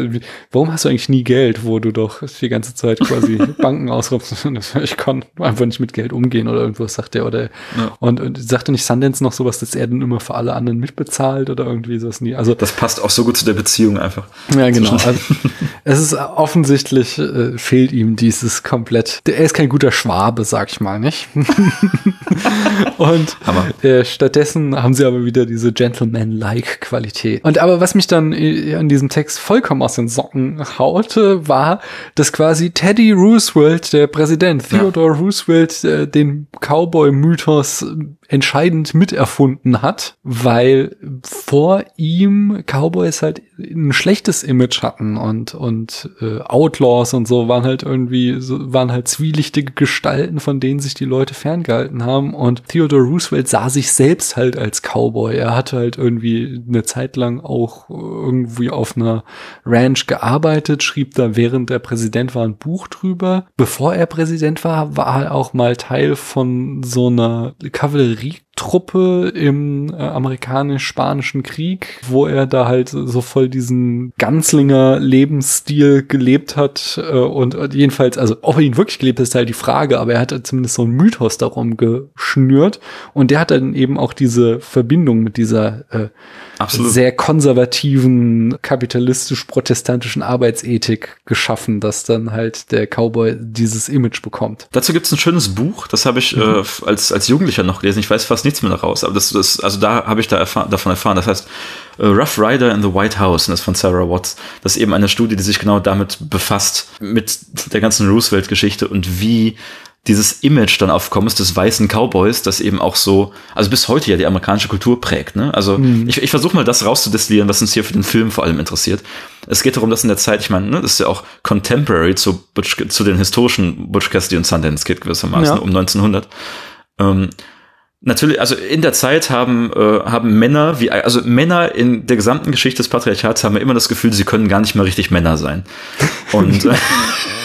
warum hast du eigentlich nie Geld, wo du doch die ganze Zeit quasi Banken ausrupst? Ich kann einfach nicht mit Geld umgehen oder irgendwas, sagt er. Oder, ja. und, und sagte nicht Sundance noch sowas, dass er dann immer für alle anderen mitbezahlt oder irgendwie sowas nie. Also, das passt auch so gut zu der Beziehung einfach. Ja, genau. Also, es ist offensichtlich, äh, fehlt ihm dieses komplett. Er ist kein guter Schwabe, sag ich mal, nicht? und äh, stattdessen haben sie aber wieder diese Gentleman-like Qualität. Und aber was mich dann äh, an diesem Text vollkommen aus den Socken haute, war, dass quasi Teddy Roosevelt, der Präsident, Theodore ja. Roosevelt, äh, den Cowboy-Mythos entscheidend miterfunden hat, weil vor ihm Cowboys halt ein schlechtes Image hatten und und äh, Outlaws und so waren halt irgendwie so, waren halt zwielichtige Gestalten, von denen sich die Leute ferngehalten haben und Theodore Roosevelt sah sich selbst halt als Cowboy. Er hatte halt irgendwie eine Zeit lang auch irgendwie auf einer Ranch gearbeitet, schrieb da während er Präsident war ein Buch drüber. Bevor er Präsident war, war er auch mal Teil von so einer Kavallerie Truppe im äh, amerikanisch-spanischen Krieg, wo er da halt so voll diesen Ganzlinger Lebensstil gelebt hat äh, und, und jedenfalls, also ob er ihn wirklich gelebt hat, ist halt die Frage, aber er hat zumindest so einen Mythos darum geschnürt und der hat dann eben auch diese Verbindung mit dieser äh, Absolut. sehr konservativen, kapitalistisch-protestantischen Arbeitsethik geschaffen, dass dann halt der Cowboy dieses Image bekommt. Dazu gibt es ein schönes Buch, das habe ich mhm. äh, als, als Jugendlicher noch gelesen. Ich weiß fast nichts mehr daraus, aber das, das also da habe ich da erfahr davon erfahren. Das heißt äh, Rough Rider in the White House, und das ist von Sarah Watts. Das ist eben eine Studie, die sich genau damit befasst, mit der ganzen Roosevelt-Geschichte und wie dieses Image dann aufkommen ist des weißen Cowboys, das eben auch so, also bis heute ja die amerikanische Kultur prägt. Ne? Also mhm. ich, ich versuche mal das rauszudestillieren, was uns hier für den Film vor allem interessiert. Es geht darum, dass in der Zeit, ich meine, ne, das ist ja auch contemporary zu, Butch, zu den historischen Butch Cassidy und Sundance Kid gewissermaßen ja. um 1900. Ähm, Natürlich, also in der Zeit haben, äh, haben Männer, wie, also Männer in der gesamten Geschichte des Patriarchats haben immer das Gefühl, sie können gar nicht mehr richtig Männer sein. Und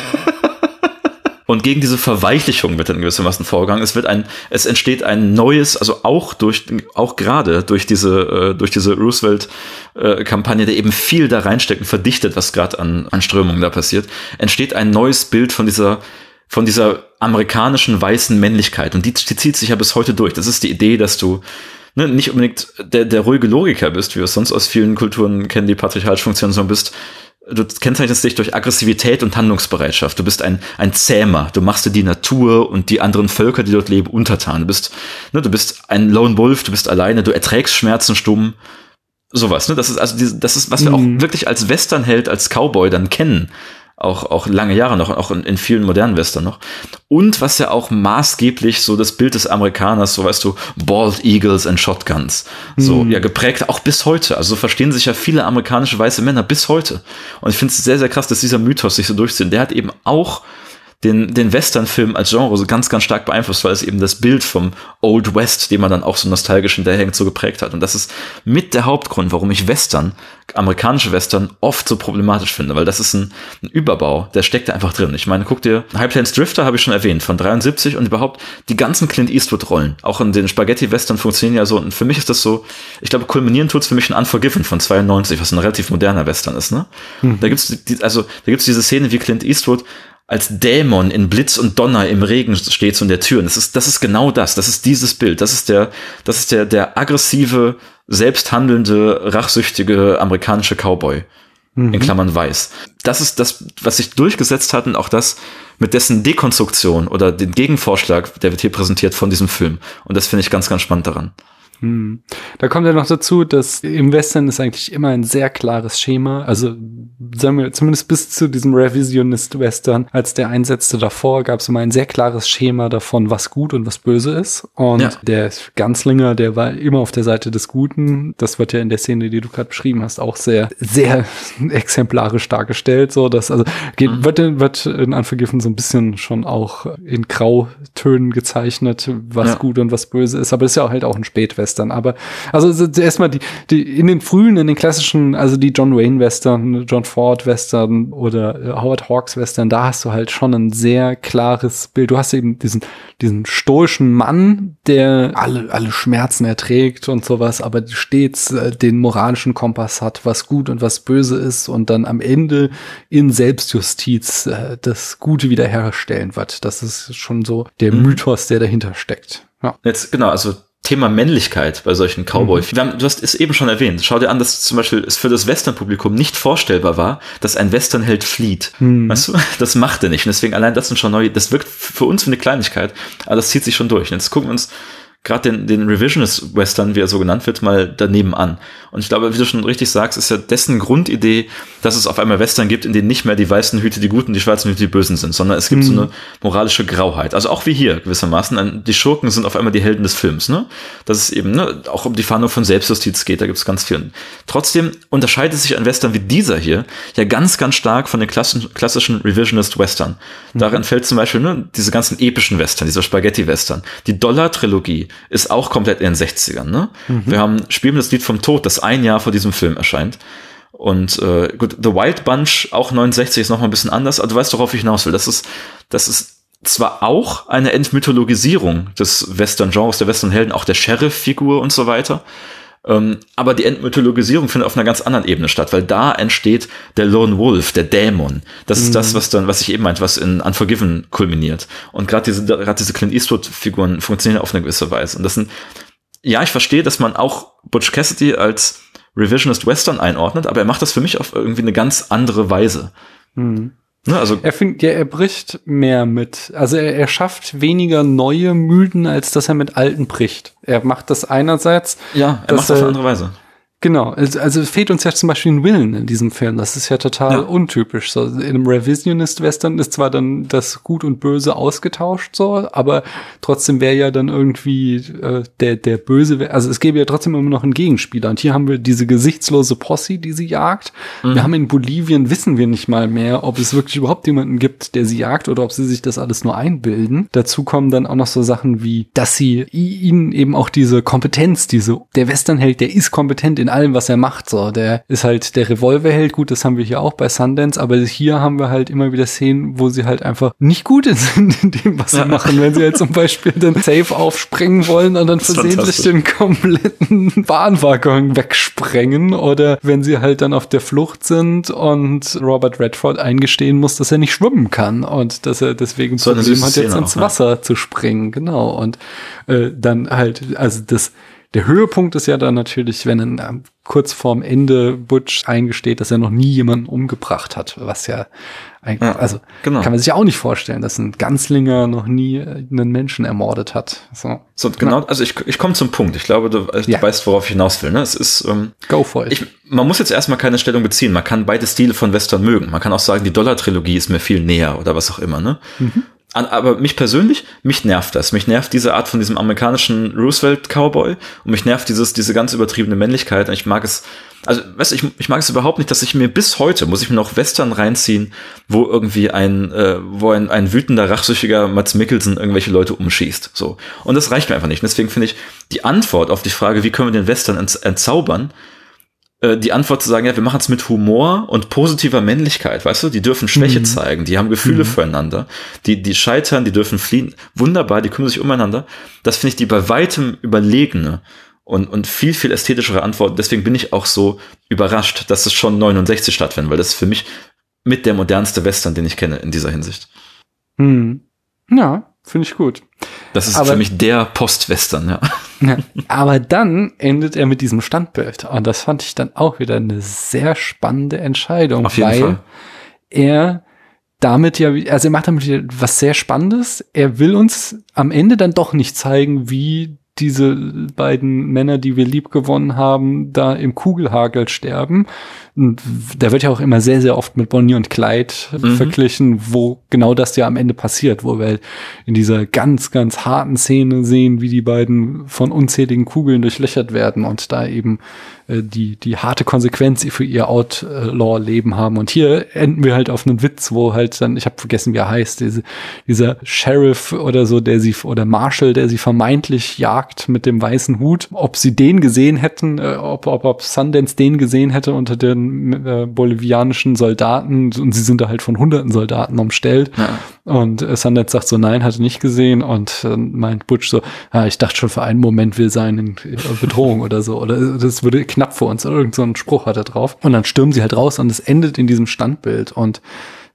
Und gegen diese Verweichlichung wird dann gewissermaßen vorgegangen. Es wird ein, es entsteht ein neues, also auch durch, auch gerade durch diese, äh, durch diese Roosevelt-Kampagne, äh, der eben viel da reinsteckt und verdichtet, was gerade an, an Strömungen da passiert, entsteht ein neues Bild von dieser, von dieser amerikanischen weißen Männlichkeit. Und die, die zieht sich ja bis heute durch. Das ist die Idee, dass du, ne, nicht unbedingt der, der ruhige Logiker bist, wie wir es sonst aus vielen Kulturen kennen, die patriarchalisch funktionieren, sondern bist du kennzeichnest dich durch Aggressivität und Handlungsbereitschaft. Du bist ein, ein Zähmer. Du machst dir die Natur und die anderen Völker, die dort leben, untertan. Du bist, ne, du bist ein Lone Wolf, du bist alleine, du erträgst Schmerzen stumm. Sowas, ne? Das ist also, diese, das ist, was wir mhm. auch wirklich als Westernheld, als Cowboy dann kennen auch, auch lange Jahre noch, auch in, in vielen modernen Western noch. Und was ja auch maßgeblich so das Bild des Amerikaners, so weißt du, Bald Eagles and Shotguns, so mhm. ja geprägt, auch bis heute. Also so verstehen sich ja viele amerikanische weiße Männer bis heute. Und ich finde es sehr, sehr krass, dass dieser Mythos sich so durchzieht. Der hat eben auch den, den Western-Film als Genre so ganz, ganz stark beeinflusst, weil es eben das Bild vom Old West, den man dann auch so nostalgisch hinterhängt, so geprägt hat. Und das ist mit der Hauptgrund, warum ich Western, amerikanische Western, oft so problematisch finde, weil das ist ein, ein Überbau, der steckt da einfach drin. Ich meine, guck dir, High Plains Drifter habe ich schon erwähnt, von 73 und überhaupt die ganzen Clint Eastwood-Rollen, auch in den Spaghetti-Western funktionieren ja so. Und für mich ist das so, ich glaube, kulminieren tut's für mich in Unforgiven von 92, was ein relativ moderner Western ist, ne? Mhm. Da gibt's die, also, da gibt's diese Szene, wie Clint Eastwood als Dämon in Blitz und Donner im Regen steht in der Tür. Und das ist, das ist genau das. Das ist dieses Bild. Das ist der, das ist der, der aggressive, selbsthandelnde, rachsüchtige amerikanische Cowboy. Mhm. In Klammern weiß. Das ist das, was sich durchgesetzt hat und auch das, mit dessen Dekonstruktion oder den Gegenvorschlag, der wird hier präsentiert von diesem Film. Und das finde ich ganz, ganz spannend daran. Hm. Da kommt ja noch dazu, dass im Western ist eigentlich immer ein sehr klares Schema. Also sagen wir zumindest bis zu diesem Revisionist Western, als der einsetzte davor, gab es immer ein sehr klares Schema davon, was gut und was böse ist. Und ja. der Ganzlinger, der war immer auf der Seite des Guten. Das wird ja in der Szene, die du gerade beschrieben hast, auch sehr, sehr exemplarisch dargestellt. So, dass also geht, mhm. wird, wird in Unforgiven so ein bisschen schon auch in Grautönen gezeichnet, was ja. gut und was böse ist. Aber das ist ja halt auch ein Spätwestern. Western. Aber also erstmal die, die in den frühen, in den klassischen, also die John Wayne Western, John Ford Western oder äh, Howard Hawks Western, da hast du halt schon ein sehr klares Bild. Du hast eben diesen, diesen stoischen Mann, der alle, alle Schmerzen erträgt und sowas, aber stets äh, den moralischen Kompass hat, was gut und was böse ist und dann am Ende in Selbstjustiz äh, das Gute wiederherstellen wird. Das ist schon so der mhm. Mythos, der dahinter steckt. Ja. Jetzt, genau, also Thema Männlichkeit bei solchen Cowboy. Mhm. du hast es eben schon erwähnt. Schau dir an, dass zum Beispiel es für das Western-Publikum nicht vorstellbar war, dass ein Westernheld flieht. Mhm. Weißt du? Das macht er nicht. Und deswegen allein das sind schon neue, das wirkt für uns wie eine Kleinigkeit, aber das zieht sich schon durch. Und jetzt gucken wir uns gerade den, den Revisionist-Western, wie er so genannt wird, mal daneben an. Und ich glaube, wie du schon richtig sagst, ist ja dessen Grundidee, dass es auf einmal Western gibt, in denen nicht mehr die weißen Hüte die Guten, die schwarzen Hüte die Bösen sind, sondern es gibt mhm. so eine moralische Grauheit. Also auch wie hier gewissermaßen. Die Schurken sind auf einmal die Helden des Films, ne? Dass es eben ne, auch um die Fahndung von Selbstjustiz geht, da gibt es ganz viel. Trotzdem unterscheidet sich ein Western wie dieser hier ja ganz, ganz stark von den klassischen Revisionist-Western. Mhm. Darin fällt zum Beispiel ne, diese ganzen epischen Western, dieser Spaghetti-Western, die Dollar-Trilogie, ist auch komplett in den 60ern. Ne? Mhm. Wir haben Spielen das Lied vom Tod, das ein Jahr vor diesem Film erscheint. Und äh, gut, The Wild Bunch, auch 69, ist noch mal ein bisschen anders, aber du weißt, worauf ich hinaus will. Das ist, das ist zwar auch eine Entmythologisierung des Western-Genres, der Western-Helden, auch der Sheriff-Figur und so weiter. Ähm, aber die Entmythologisierung findet auf einer ganz anderen Ebene statt, weil da entsteht der Lone Wolf, der Dämon. Das mhm. ist das, mhm. was dann, was ich eben meinte, was in Unforgiven kulminiert. Und gerade diese, gerade diese Clint Eastwood-Figuren funktionieren auf eine gewisse Weise. Und das sind, ja, ich verstehe, dass man auch Butch Cassidy als Revisionist Western einordnet, aber er macht das für mich auf irgendwie eine ganz andere Weise. Mhm. Ne, also er findet, ja, er bricht mehr mit. Also er, er schafft weniger neue Mythen, als dass er mit alten bricht. Er macht das einerseits. Ja, er macht das auf eine andere Weise. Genau, also fehlt uns ja zum Beispiel ein Willen in diesem Film. Das ist ja total Ja. untypisch. So, in einem Revisionist-Western ist zwar dann das Gut und Böse ausgetauscht, so, aber trotzdem wäre ja dann irgendwie äh, der der Böse, also es gäbe ja trotzdem immer noch einen Gegenspieler. Und hier haben wir diese gesichtslose Posse, die sie jagt. Wir haben in Bolivien wissen wir nicht mal mehr, ob es wirklich überhaupt jemanden gibt, der sie jagt oder ob sie sich das alles nur einbilden. Dazu kommen dann auch noch so Sachen wie, dass sie ihnen eben auch diese Kompetenz, diese der Westernheld, der ist kompetent in allem, was er macht. So, der ist halt der Revolverheld. Gut, das haben wir hier auch bei Sundance, aber hier haben wir halt immer wieder Szenen, wo sie halt einfach nicht gut sind in dem, was sie machen. Wenn sie halt zum Beispiel den Safe aufspringen wollen und dann versehentlich den kompletten Bahnwaggon wegsprengen oder wenn sie halt dann auf der Flucht sind und Robert Redford eingestehen muss, dass er nicht schwimmen kann und dass er deswegen So Problem hat, jetzt ins auch, ja. Wasser zu springen. Genau. Und äh, dann halt, also das der Höhepunkt ist ja dann natürlich, wenn dann ähm, kurz vorm Ende Butch eingesteht, dass er noch nie jemanden umgebracht hat, was ja eigentlich, Ja, also genau. kann man sich ja auch nicht vorstellen, dass ein Ganzlinger noch nie äh, einen Menschen ermordet hat. So, So, genau, also ich, ich komme zum Punkt. Ich glaube, du, also Ja. du weißt, worauf ich hinaus will. Ne? Es ist, ähm, go for it. ich, man muss jetzt erstmal keine Stellung beziehen. Man kann beide Stile von Western mögen. Man kann auch sagen, die Dollar-Trilogie ist mir viel näher oder was auch immer. Ne? An, aber mich persönlich, mich nervt das. Mich nervt diese Art von diesem amerikanischen Roosevelt-Cowboy und mich nervt dieses, diese ganz übertriebene Männlichkeit. Und ich mag es, also, weißt du, ich, ich mag es überhaupt nicht, dass ich mir bis heute, muss ich mir noch Western reinziehen, wo irgendwie ein, äh, wo ein, ein wütender, rachsüchtiger Mats Mikkelsen irgendwelche Leute umschießt. So. Und das reicht mir einfach nicht. Und deswegen finde ich die Antwort auf die Frage, wie können wir den Western ents entzaubern, äh, die Antwort zu sagen, ja, wir machen es mit Humor und positiver Männlichkeit, weißt du, die dürfen Schwäche zeigen, die haben Gefühle füreinander, die, die scheitern, die dürfen fliehen, wunderbar, die kümmern sich umeinander. Das finde ich die bei weitem überlegene und, und viel, viel ästhetischere Antwort. Deswegen bin ich auch so überrascht, dass es schon 69 stattfindet, weil das ist für mich mit der modernste Western, den ich kenne in dieser Hinsicht. Hm. Ja, finde ich gut. Das ist Aber- für mich der Post-Western, ja. Ja. Aber dann endet er mit diesem Standbild. Und das fand ich dann auch wieder eine sehr spannende Entscheidung, Auf jeden weil Fall. er damit ja, also er macht damit was sehr Spannendes. Er will uns am Ende dann doch nicht zeigen, wie diese beiden Männer, die wir lieb gewonnen haben, da im Kugelhagel sterben. Und da wird ja auch immer sehr, sehr oft mit Bonnie und Clyde verglichen, wo genau das ja am Ende passiert, wo wir halt in dieser ganz, ganz harten Szene sehen, wie die beiden von unzähligen Kugeln durchlöchert werden und da eben äh, die, die harte Konsequenz für ihr Outlaw-Leben haben. Und hier enden wir halt auf einen Witz, wo halt dann, ich habe vergessen, wie er heißt, diese, dieser Sheriff oder so, der sie, oder Marshall, der sie vermeintlich jagt mit dem weißen Hut, ob sie den gesehen hätten, äh, ob, ob, ob Sundance den gesehen hätte unter den äh, bolivianischen Soldaten und sie sind da halt von hunderten Soldaten umstellt. Und äh, Sundance sagt so, nein, hatte nicht gesehen. Und äh, meint Butch so, ja, ich dachte schon für einen Moment, wir seien in äh, Bedrohung oder so. Oder das würde knapp für uns. Oder irgend so einen Spruch hat er drauf. Und dann stürmen sie halt raus und es endet in diesem Standbild. Und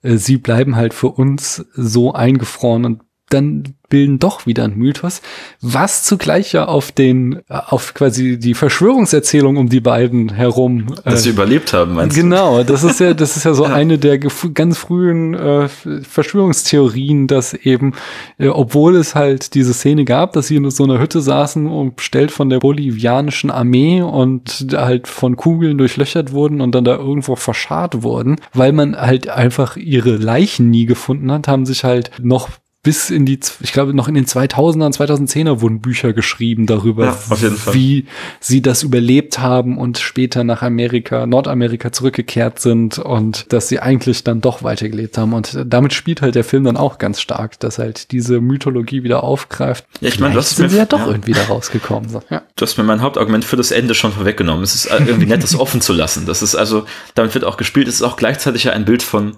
äh, sie bleiben halt für uns so eingefroren und dann bilden doch wieder ein Mythos, was zugleich ja auf den, äh, auf quasi die Verschwörungserzählung um die beiden herum Dass äh, sie überlebt haben, meinst du? Genau, das ist ja, das ist ja so eine der ganz frühen äh, Verschwörungstheorien, dass eben, äh, obwohl es halt diese Szene gab, dass sie in so einer Hütte saßen, umstellt von der bolivianischen Armee und halt von Kugeln durchlöchert wurden und dann da irgendwo verscharrt wurden, weil man halt einfach ihre Leichen nie gefunden hat, haben sich halt noch bis in die, ich glaube, noch in den 2000ern, 2010er wurden Bücher geschrieben darüber, Ja, wie sie das überlebt haben und später nach Amerika, Nordamerika zurückgekehrt sind und dass sie eigentlich dann doch weitergelebt haben. Und damit spielt halt der Film dann auch ganz stark, dass halt diese Mythologie wieder aufgreift. Ja, ich meine, das sind mir- sie ja doch ja. irgendwie da rausgekommen. So. Ja. Du hast mir mein Hauptargument für das Ende schon vorweggenommen. Es ist irgendwie nett, das offen zu lassen. Das ist also, damit wird auch gespielt. Es ist auch gleichzeitig ja ein Bild von,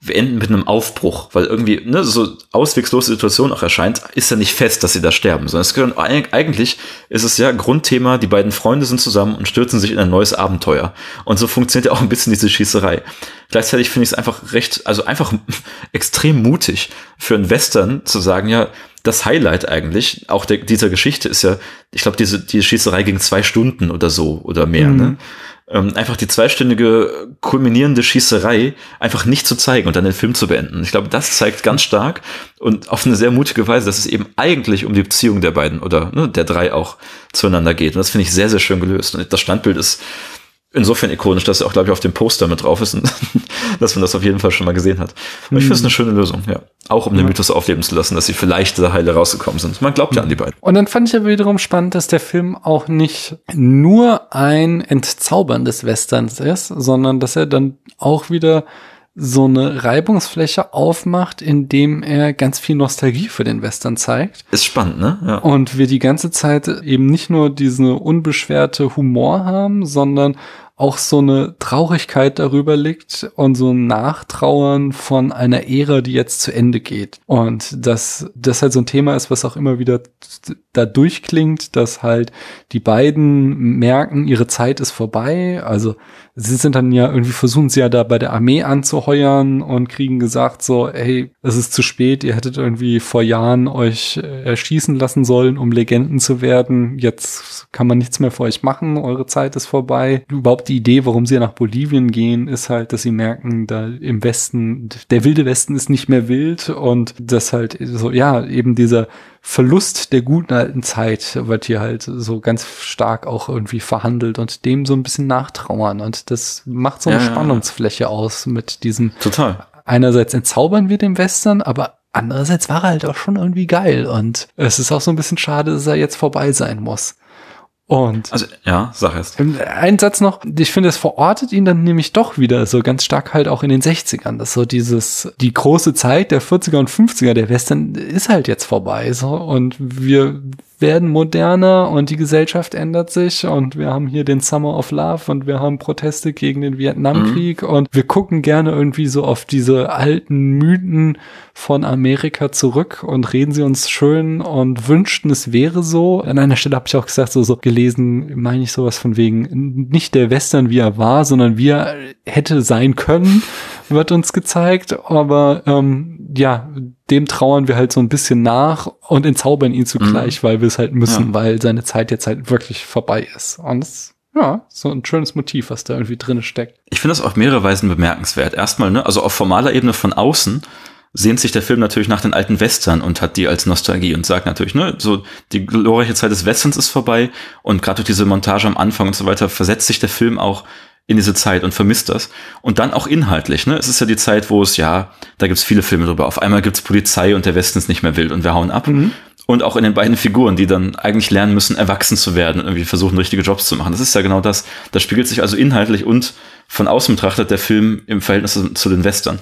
wir enden mit einem Aufbruch, weil irgendwie, ne, so auswegslose Situation auch erscheint, ist ja nicht fest, dass sie da sterben, sondern es eig- eigentlich ist es ja Grundthema, die beiden Freunde sind zusammen und stürzen sich in ein neues Abenteuer. Und so funktioniert ja auch ein bisschen diese Schießerei. Gleichzeitig finde ich es einfach recht, also einfach extrem mutig für einen Western zu sagen, ja, das Highlight eigentlich, auch der, dieser Geschichte ist ja, ich glaube, diese, die Schießerei ging zwei Stunden oder so oder mehr, ne? Ähm, einfach die zweistündige kulminierende Schießerei einfach nicht zu zeigen und dann den Film zu beenden. Ich glaube, das zeigt ganz stark und auf eine sehr mutige Weise, dass es eben eigentlich um die Beziehung der beiden oder ne, der drei auch zueinander geht. Und das finde ich sehr, sehr schön gelöst. Und das Standbild ist insofern ikonisch, dass er auch, glaube ich, auf dem Poster mit drauf ist und dass man das auf jeden Fall schon mal gesehen hat. Aber ich finde es eine schöne Lösung, ja. Auch um den Mythos aufleben zu lassen, dass sie vielleicht da heile rausgekommen sind. Man glaubt ja an die beiden. Und dann fand ich aber wiederum spannend, dass der Film auch nicht nur ein Entzaubern des Westerns ist, sondern dass er dann auch wieder so eine Reibungsfläche aufmacht, indem er ganz viel Nostalgie für den Western zeigt. Ist spannend, ne? Ja. Und wir die ganze Zeit eben nicht nur diese unbeschwerte Humor haben, sondern auch so eine Traurigkeit darüber liegt und so ein Nachtrauern von einer Ära, die jetzt zu Ende geht. Und dass das halt so ein Thema ist, was auch immer wieder da durchklingt, dass halt die beiden merken, ihre Zeit ist vorbei. Also sie sind dann ja irgendwie versuchen sie ja da bei der Armee anzuheuern und kriegen gesagt so, hey, es ist zu spät, ihr hättet irgendwie vor Jahren euch äh, erschießen lassen sollen, um Legenden zu werden. Jetzt kann man nichts mehr für euch machen, eure Zeit ist vorbei. Überhaupt die Idee, warum sie nach Bolivien gehen, ist halt, dass sie merken, da im Westen, der wilde Westen ist nicht mehr wild und das halt so, ja, eben dieser Verlust der guten alten Zeit wird hier halt so ganz stark auch irgendwie verhandelt und dem so ein bisschen nachtrauern. Und das macht so eine ja, Spannungsfläche ja. aus mit diesem. Total. Einerseits entzaubern wir den Western, aber andererseits war er halt auch schon irgendwie geil. Und es ist auch so ein bisschen schade, dass er jetzt vorbei sein muss. Und also ja, sag es. Ein Satz noch, ich finde, es verortet ihn dann nämlich doch wieder so ganz stark halt auch in den 60ern. Das so dieses, die große Zeit der 40er und 50er der Western ist halt jetzt vorbei. So und wir werden moderner und die Gesellschaft ändert sich und wir haben hier den Summer of Love und wir haben Proteste gegen den Vietnamkrieg mhm. und wir gucken gerne irgendwie so auf diese alten Mythen von Amerika zurück und reden sie uns schön und wünschten, es wäre so. An einer Stelle habe ich auch gesagt, so, so gelesen, meine ich sowas von wegen, nicht der Western, wie er war, sondern wie er hätte sein können, wird uns gezeigt. Aber ähm, ja, dem trauern wir halt so ein bisschen nach und entzaubern ihn zugleich, mhm. weil wir es halt müssen, ja. weil seine Zeit jetzt halt wirklich vorbei ist. Und das, ja, so ein schönes Motiv, was da irgendwie drin steckt. Ich finde das auf mehrere Weisen bemerkenswert. Erstmal, ne, also auf formaler Ebene von außen sehnt sich der Film natürlich nach den alten Western und hat die als Nostalgie und sagt natürlich, ne, so die glorreiche Zeit des Westerns ist vorbei und gerade durch diese Montage am Anfang und so weiter versetzt sich der Film auch in diese Zeit und vermisst das. Und dann auch inhaltlich, ne? Es ist ja die Zeit, wo es ja, da gibt's viele Filme drüber. Auf einmal gibt's Polizei und der Westen ist nicht mehr wild und wir hauen ab. Mhm. Und auch in den beiden Figuren, die dann eigentlich lernen müssen, erwachsen zu werden und irgendwie versuchen, richtige Jobs zu machen. Das ist ja genau das. Das spiegelt sich also inhaltlich und von außen betrachtet der Film im Verhältnis zu den Western.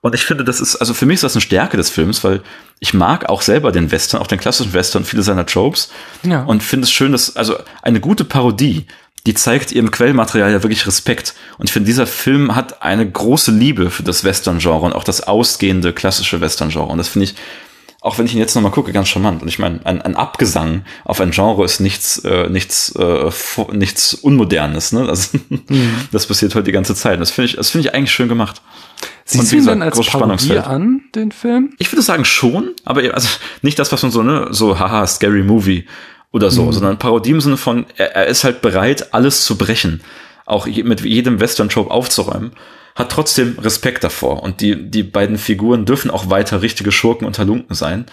Und ich finde, das ist, also für mich ist das eine Stärke des Films, weil ich mag auch selber den Western, auch den klassischen Western, viele seiner Tropes. Ja. Und finde es schön, dass, also eine gute Parodie die zeigt ihrem Quellmaterial ja wirklich Respekt. Und ich finde, dieser Film hat eine große Liebe für das Western-Genre und auch das ausgehende klassische Western-Genre. Und das finde ich, auch wenn ich ihn jetzt nochmal gucke, ganz charmant. Und ich meine, ein, ein Abgesang auf ein Genre ist nichts, äh, nichts, äh, nichts Unmodernes. Ne? Das, mhm. das passiert heute die ganze Zeit. Und das finde ich, das finde ich eigentlich schön gemacht. Siehst du ihn dann als Parodie an, den Film? Ich würde sagen schon, aber also nicht das, was man so, ne, so, haha, scary Movie oder so, mhm. sondern Parodie im Sinne von, er, er, ist halt bereit, alles zu brechen, auch mit jedem Western-Trope aufzuräumen, hat trotzdem Respekt davor und die, die beiden Figuren dürfen auch weiter richtige Schurken und Halunken sein.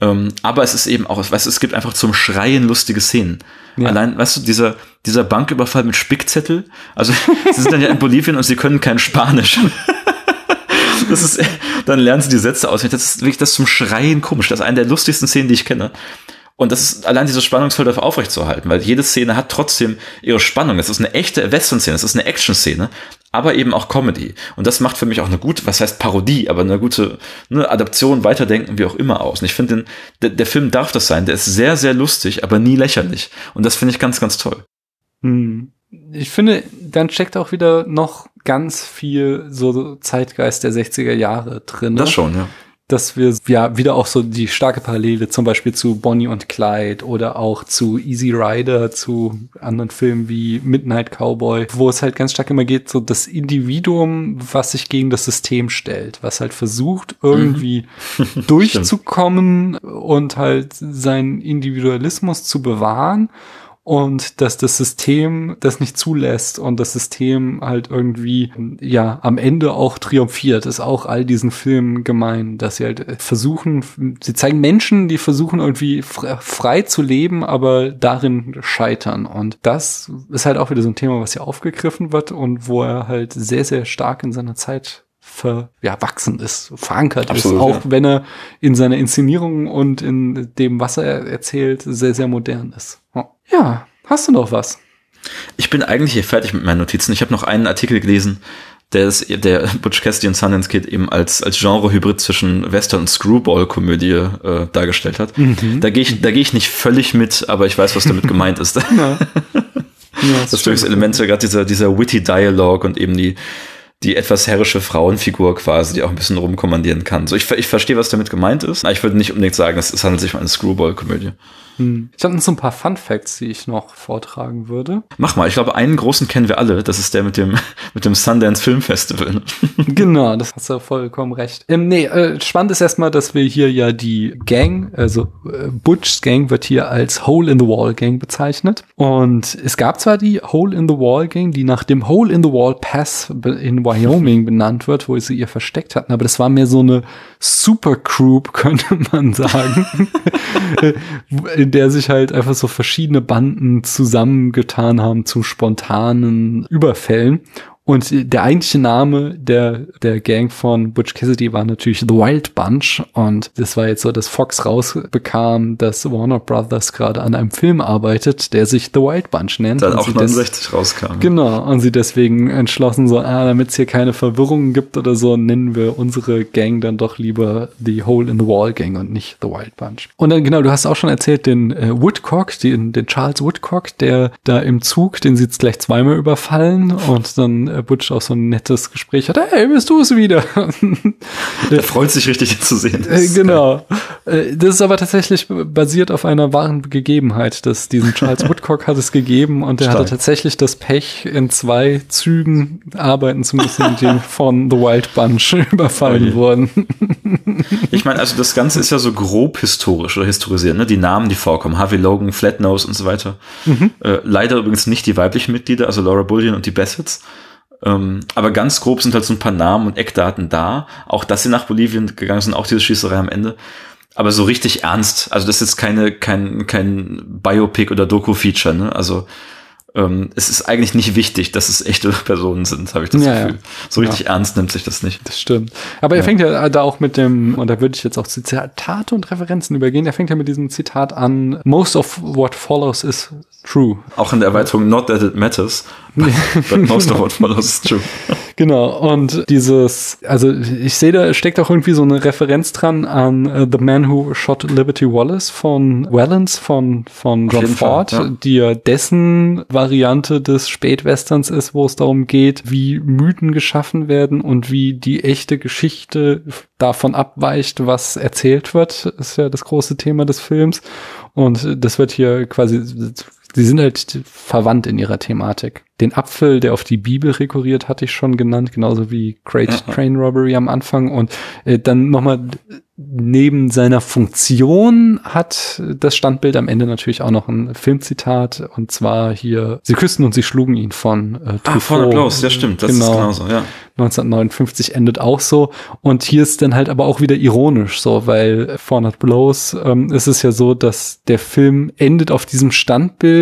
Ähm, aber es ist eben auch, weißt du, es gibt einfach zum Schreien lustige Szenen. Ja. Allein, weißt du, dieser, dieser Banküberfall mit Spickzettel, also sie sind dann ja in Bolivien und sie können kein Spanisch. das ist, dann lernen sie die Sätze aus. Das ist wirklich das zum Schreien komisch. Das ist eine der lustigsten Szenen, die ich kenne. Und das ist allein dieses Spannungsfeld dafür aufrechtzuerhalten, weil jede Szene hat trotzdem ihre Spannung. Es ist eine echte Western-Szene, es ist eine Action-Szene, aber eben auch Comedy. Und das macht für mich auch eine gute, was heißt Parodie, aber eine gute eine Adaption, Weiterdenken, wie auch immer aus. Und ich finde, der, der Film darf das sein. Der ist sehr, sehr lustig, aber nie lächerlich. Und das finde ich ganz, ganz toll. Hm. Ich finde, dann steckt auch wieder noch ganz viel so Zeitgeist der 60er Jahre drin. Das schon, ja dass wir ja wieder auch so die starke Parallele zum Beispiel zu Bonnie und Clyde oder auch zu Easy Rider, zu anderen Filmen wie Midnight Cowboy, wo es halt ganz stark immer geht, so das Individuum, was sich gegen das System stellt, was halt versucht, irgendwie mhm. durchzukommen und halt seinen Individualismus zu bewahren und dass das System das nicht zulässt und das System halt irgendwie, ja, am Ende auch triumphiert, ist auch all diesen Filmen gemein, dass sie halt versuchen, sie zeigen Menschen, die versuchen irgendwie frei zu leben, aber darin scheitern. Und das ist halt auch wieder so ein Thema, was hier aufgegriffen wird und wo er halt sehr, sehr stark in seiner Zeit ver, ja, wachsen ist, verankert Absolut, ist, auch ja. wenn er in seiner Inszenierung und in dem, was er erzählt, sehr, sehr modern ist. Ja, hast du noch was? Ich bin eigentlich hier fertig mit meinen Notizen. Ich habe noch einen Artikel gelesen, der, ist, der Butch Cassidy und Sundance Kid eben als, als Genre-Hybrid zwischen Western und Screwball-Komödie äh, dargestellt hat. Mhm. Da gehe ich, da geh ich nicht völlig mit, aber ich weiß, was damit gemeint ist. Ja. Ja, das, das Elemente, gerade dieser, dieser witty Dialog und eben die, die etwas herrische Frauenfigur quasi, die auch ein bisschen rumkommandieren kann. So, ich, ich verstehe, was damit gemeint ist. Ich würde nicht unbedingt sagen, es, es handelt sich um eine Screwball-Komödie. Hm. Ich habe noch so ein paar Fun Facts, die ich noch vortragen würde. Mach mal, ich glaube, einen großen kennen wir alle. Das ist der mit dem, mit dem Sundance Film Festival. genau, das hast du vollkommen recht. Ähm, nee, äh, spannend ist erstmal, dass wir hier ja die Gang, also äh, Butch's Gang wird hier als Hole in the Wall Gang bezeichnet. Und es gab zwar die Hole in the Wall Gang, die nach dem Hole in the Wall Pass in Wyoming benannt wird, wo sie ihr versteckt hatten, aber das war mehr so eine Super Group, könnte man sagen. In der sich halt einfach so verschiedene Banden zusammengetan haben zu spontanen Überfällen. Und der eigentliche Name der, der Gang von Butch Cassidy war natürlich The Wild Bunch. Und das war jetzt so, dass Fox rausbekam, dass Warner Brothers gerade an einem Film arbeitet, der sich The Wild Bunch nennt. Dann auch 69 rauskam. Genau. Und sie deswegen entschlossen so, ah, damit es hier keine Verwirrungen gibt oder so, nennen wir unsere Gang dann doch lieber die Hole in the Wall Gang und nicht The Wild Bunch. Und dann, genau, du hast auch schon erzählt, den äh, Woodcock, den, den Charles Woodcock, der da im Zug, den sie jetzt gleich zweimal überfallen und dann äh, Butch auch so ein nettes Gespräch hat. Hey, bist du es wieder? er freut sich richtig, ihn zu sehen. Äh, genau. Äh, das ist aber tatsächlich basiert auf einer wahren Gegebenheit. Dass diesen Charles Woodcock hat es gegeben und er hatte tatsächlich das Pech, in zwei Zügen arbeiten zu müssen, die von The Wild Bunch überfallen oh wurden. ich meine, also das Ganze ist ja so grob historisch oder historisiert, ne? Die Namen, die vorkommen, Harvey Logan, Flatnose und so weiter. Mhm. Äh, leider übrigens nicht die weiblichen Mitglieder, also Laura Bullion und die Bassets. Ähm, aber ganz grob sind halt so ein paar Namen und Eckdaten da. Auch dass sie nach Bolivien gegangen sind, auch diese Schießerei am Ende. Aber so richtig ernst. Also das ist jetzt keine, kein, kein Biopic oder Doku-Feature, ne? Also ähm, es ist eigentlich nicht wichtig, dass es echte Personen sind, habe ich das ja, Gefühl. Ja. So richtig ja. ernst nimmt sich das nicht. Das stimmt. Aber er fängt ja da auch mit dem, und da würde ich jetzt auch zu Zitate und Referenzen übergehen, er fängt ja mit diesem Zitat an, most of what follows is true. Auch in der Erweiterung, not that it matters, but, but most of what follows is true. Genau, und dieses, also ich sehe, da steckt auch irgendwie so eine Referenz dran an uh, The Man Who Shot Liberty Wallace von Wellens von, von John Ford, Fall, ja. die ja dessen Variante des Spätwesterns ist, wo es darum geht, wie Mythen geschaffen werden und wie die echte Geschichte davon abweicht, was erzählt wird, ist ja das große Thema des Films. Und das wird hier quasi Sie sind halt verwandt in ihrer Thematik. Den Apfel, der auf die Bibel rekurriert, hatte ich schon genannt, genauso wie Great ja. Train Robbery am Anfang. Und äh, dann nochmal neben seiner Funktion hat das Standbild am Ende natürlich auch noch ein Filmzitat und zwar hier Sie küssten und sie schlugen ihn von äh, Truffaut. Ah, von Applaus, ja stimmt, das genau. ist genauso, ja. 1959 endet auch so und hier ist dann halt aber auch wieder ironisch so, weil 400 Blows ähm, ist es ja so, dass der Film endet auf diesem Standbild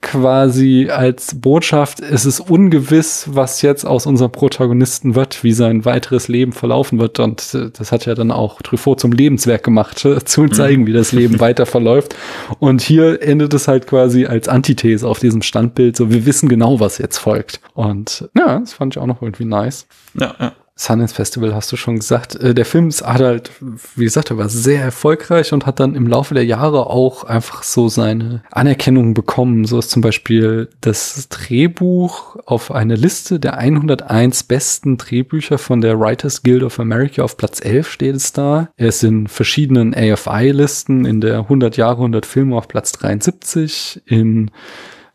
quasi als Botschaft, es ist ungewiss, was jetzt aus unserem Protagonisten wird, wie sein weiteres Leben verlaufen wird. Und äh, das hat ja dann auch Truffaut zum Lebenswerk gemacht, zu mhm. zeigen, wie das Leben weiter verläuft. Und hier endet es halt quasi als Antithese auf diesem Standbild. So, wir wissen genau, was jetzt folgt. Und ja, das fand ich auch noch irgendwie nice. Ja, ja. Sundance Festival hast du schon gesagt. Äh, der Film hat halt, wie gesagt, er war sehr erfolgreich und hat dann im Laufe der Jahre auch einfach so seine Anerkennung bekommen. So ist zum Beispiel das Drehbuch auf eine Liste der 101 besten Drehbücher von der Writers Guild of America auf Platz 11 steht es da. Er ist in verschiedenen AFI-Listen in der 100 Jahre 100 Filme auf Platz 73, in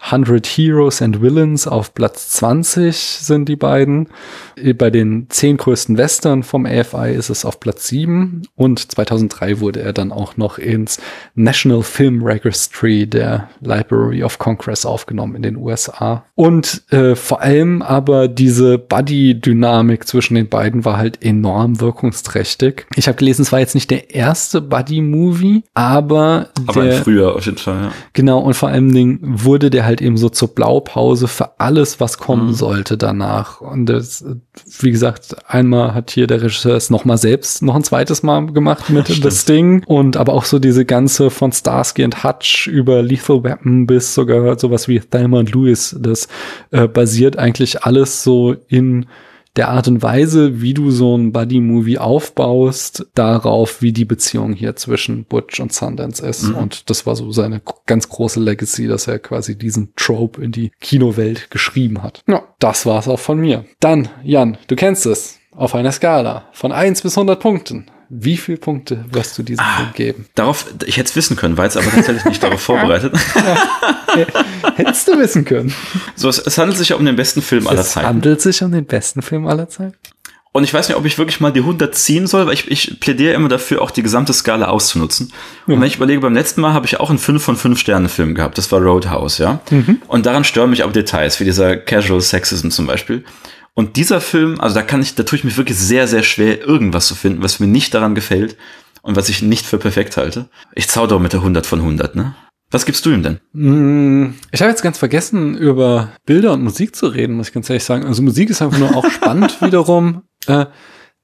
100 Heroes and Villains auf Platz 20 sind die beiden. Bei den zehn größten Western vom AFI ist es auf Platz 7 und 2003 wurde er dann auch noch ins National Film Registry der Library of Congress aufgenommen in den USA. Und äh, vor allem aber diese Buddy-Dynamik zwischen den beiden war halt enorm wirkungsträchtig. Ich habe gelesen, es war jetzt nicht der erste Buddy-Movie, aber, Aber der, im Frühjahr auf jeden Fall, ja. Genau, und vor allen Dingen wurde der halt eben so zur Blaupause für alles, was kommen Mhm. sollte danach. Und das, wie gesagt, einmal hat hier der Regisseur es nochmal selbst noch ein zweites Mal gemacht mit Stimmt. das Ding. Und aber auch so diese ganze von Starsky und Hutch über Lethal Weapon bis sogar sowas wie Thelma und Louis, das äh, basiert eigentlich alles so in der Art und Weise, wie du so ein Buddy-Movie aufbaust, darauf, wie die Beziehung hier zwischen Butch und Sundance ist. Mhm. Und das war so seine ganz große Legacy, dass er quasi diesen Trope in die Kinowelt geschrieben hat. Ja, das war's auch von mir. Dann, Jan, du kennst es. Auf einer Skala von 1 bis 100 Punkten. Wie viele Punkte wirst du diesem Film geben? Darauf, ich hätte es wissen können, war jetzt aber tatsächlich nicht darauf vorbereitet. Hättest du wissen können. So, es, es handelt sich ja um den besten Film aller Es Zeiten. handelt sich um den besten Film aller Zeiten. Und ich weiß nicht, ob ich wirklich mal die 100 ziehen soll, weil ich, ich plädiere immer dafür, auch die gesamte Skala auszunutzen. Und wenn ich überlege, beim letzten Mal habe ich auch einen 5 von 5 Sternen Film gehabt. Das war Roadhouse, ja. Und daran stören mich aber Details, wie dieser Casual Sexism zum Beispiel. Und dieser Film, also da kann ich, da tue ich mich wirklich sehr, sehr schwer, irgendwas zu finden, was mir nicht daran gefällt und was ich nicht für perfekt halte. Ich zaudere mit der 100 von 100, ne? Was gibst du ihm denn? Mm, Ich habe jetzt ganz vergessen, über Bilder und Musik zu reden, muss ich ganz ehrlich sagen. Also Musik ist einfach nur auch spannend wiederum, äh,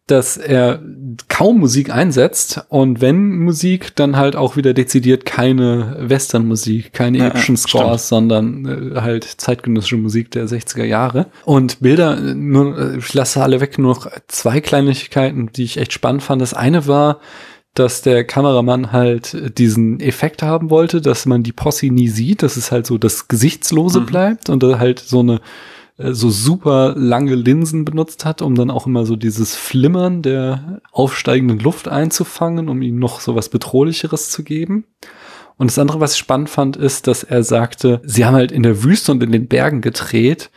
dass er kaum Musik einsetzt und wenn Musik, dann halt auch wieder dezidiert keine Western-Musik, keine Ja, stimmt. Scores, sondern äh, halt zeitgenössische Musik der 60er Jahre. Und Bilder, äh, nur, äh, ich lasse alle weg, nur noch zwei Kleinigkeiten, die ich echt spannend fand. Das eine war, dass der Kameramann halt diesen Effekt haben wollte, dass man die Posse nie sieht, dass es halt so das Gesichtslose Mhm. bleibt und er halt so eine äh, so super lange Linsen benutzt hat, um dann auch immer so dieses Flimmern der aufsteigenden Luft einzufangen, um ihm noch so was Bedrohlicheres zu geben. Und das andere, was ich spannend fand, ist, dass er sagte, sie haben halt in der Wüste und in den Bergen gedreht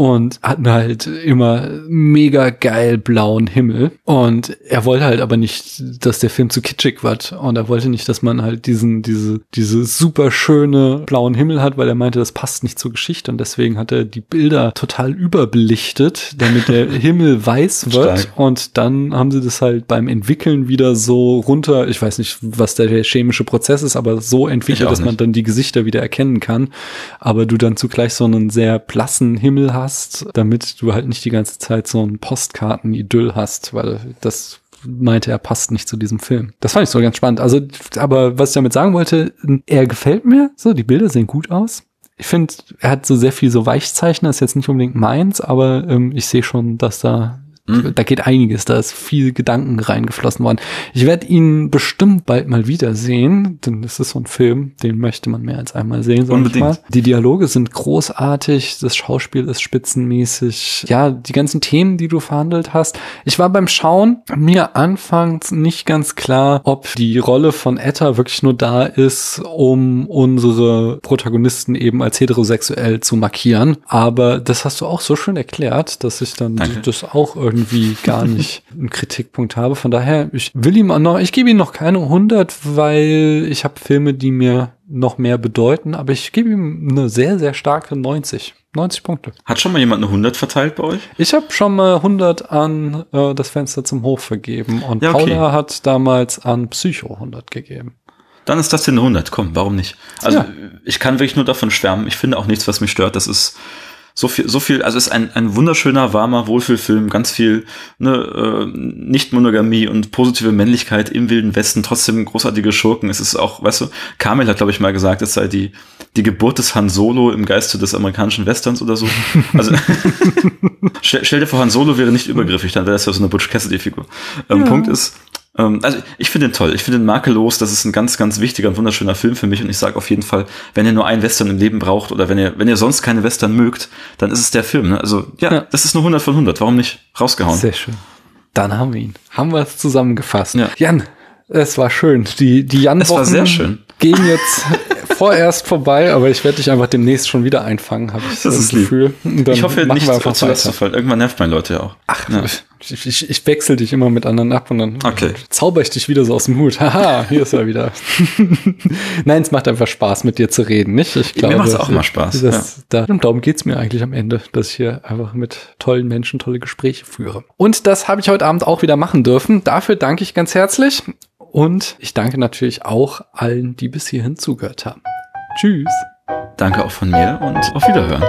und hatten halt immer mega geil blauen Himmel. Und er wollte halt aber nicht, dass der Film zu kitschig wird. Und er wollte nicht, dass man halt diesen, diese, diese super schöne blauen Himmel hat, weil er meinte, das passt nicht zur Geschichte. Und deswegen hat er die Bilder total überbelichtet, damit der Himmel weiß wird. Stark. Und dann haben sie das halt beim Entwickeln wieder so runter, ich weiß nicht, was der chemische Prozess ist, aber so entwickelt, dass man dann die Gesichter wieder erkennen kann. Aber du dann zugleich so einen sehr blassen Himmel hast, damit du halt nicht die ganze Zeit so ein Postkarten-Idyll hast, weil das meinte er passt nicht zu diesem Film. Das fand ich so ganz spannend. Also, aber was ich damit sagen wollte, er gefällt mir. So, die Bilder sehen gut aus. Ich finde, er hat so sehr viel so Weichzeichner, ist jetzt nicht unbedingt meins, aber ähm, ich sehe schon, dass da Mhm. da geht einiges, da ist viel Gedanken reingeflossen worden. Ich werde ihn bestimmt bald mal wiedersehen, denn das ist so ein Film, den möchte man mehr als einmal sehen, Unbedingt. Die Dialoge sind großartig, das Schauspiel ist spitzenmäßig. Ja, die ganzen Themen, die du verhandelt hast. Ich war beim Schauen mir anfangs nicht ganz klar, ob die Rolle von Etta wirklich nur da ist, um unsere Protagonisten eben als heterosexuell zu markieren. Aber das hast du auch so schön erklärt, dass ich dann Danke. das auch irgendwie gar nicht einen Kritikpunkt habe. Von daher, ich will ihm auch noch, ich gebe ihm noch keine 100, weil ich habe Filme, die mir noch mehr bedeuten, aber ich gebe ihm eine sehr, sehr starke 90. 90 Punkte. Hat schon mal jemand eine 100 verteilt bei euch? Ich habe schon mal 100 an äh, das Fenster zum Hof vergeben und Ja, okay. Paula hat damals an Psycho 100 gegeben. Dann ist das hier eine 100. Komm, warum nicht? Also Ja. ich kann wirklich nur davon schwärmen. Ich finde auch nichts, was mich stört. Das ist so viel, so viel. Also es ist ein, ein wunderschöner, warmer Wohlfühlfilm. Ganz viel ne, äh, Nicht-Monogamie und positive Männlichkeit im Wilden Westen. Trotzdem großartige Schurken. Es ist auch, weißt du, Kamel hat glaube ich mal gesagt, es sei die die Geburt des Han Solo im Geiste des amerikanischen Westerns oder so. Also stell, stell dir vor, Han Solo wäre nicht übergriffig, dann wäre das ja so eine Butch Cassidy-Figur. Ähm, Ja. Punkt ist, also ich finde den toll. Ich finde den makellos. Das ist ein ganz, ganz wichtiger und wunderschöner Film für mich. Und ich sage auf jeden Fall, wenn ihr nur einen Western im Leben braucht oder wenn ihr, wenn ihr sonst keine Western mögt, dann ist es der Film. Ne? Also ja, Ja. das ist nur 100 von 100. Warum nicht? Rausgehauen. Sehr schön. Dann haben wir ihn. Haben wir es zusammengefasst. Ja. Jan, es war schön. Die, die Jan Es war sehr schön. gehen jetzt vorerst vorbei, aber ich werde dich einfach demnächst schon wieder einfangen, habe ich Das das. Gefühl. Ich hoffe nicht wir einfach zu Last weiter. zu fallen. Irgendwann nervt man Leute ja auch. Ach, Ja. ich, ich, ich wechsle dich immer mit anderen ab und dann Okay. zauber ich dich wieder so aus dem Hut. Haha, hier ist er wieder. Nein, es macht einfach Spaß, mit dir zu reden, nicht? Ich Mir macht's auch immer Spaß, Das, da, und darum geht's mir eigentlich am Ende, dass ich hier einfach mit tollen Menschen tolle Gespräche führe. Und das habe ich heute Abend auch wieder machen dürfen. Dafür danke ich ganz herzlich. Und ich danke natürlich auch allen, die bis hierhin zugehört haben. Tschüss. Danke auch von mir und auf Wiederhören.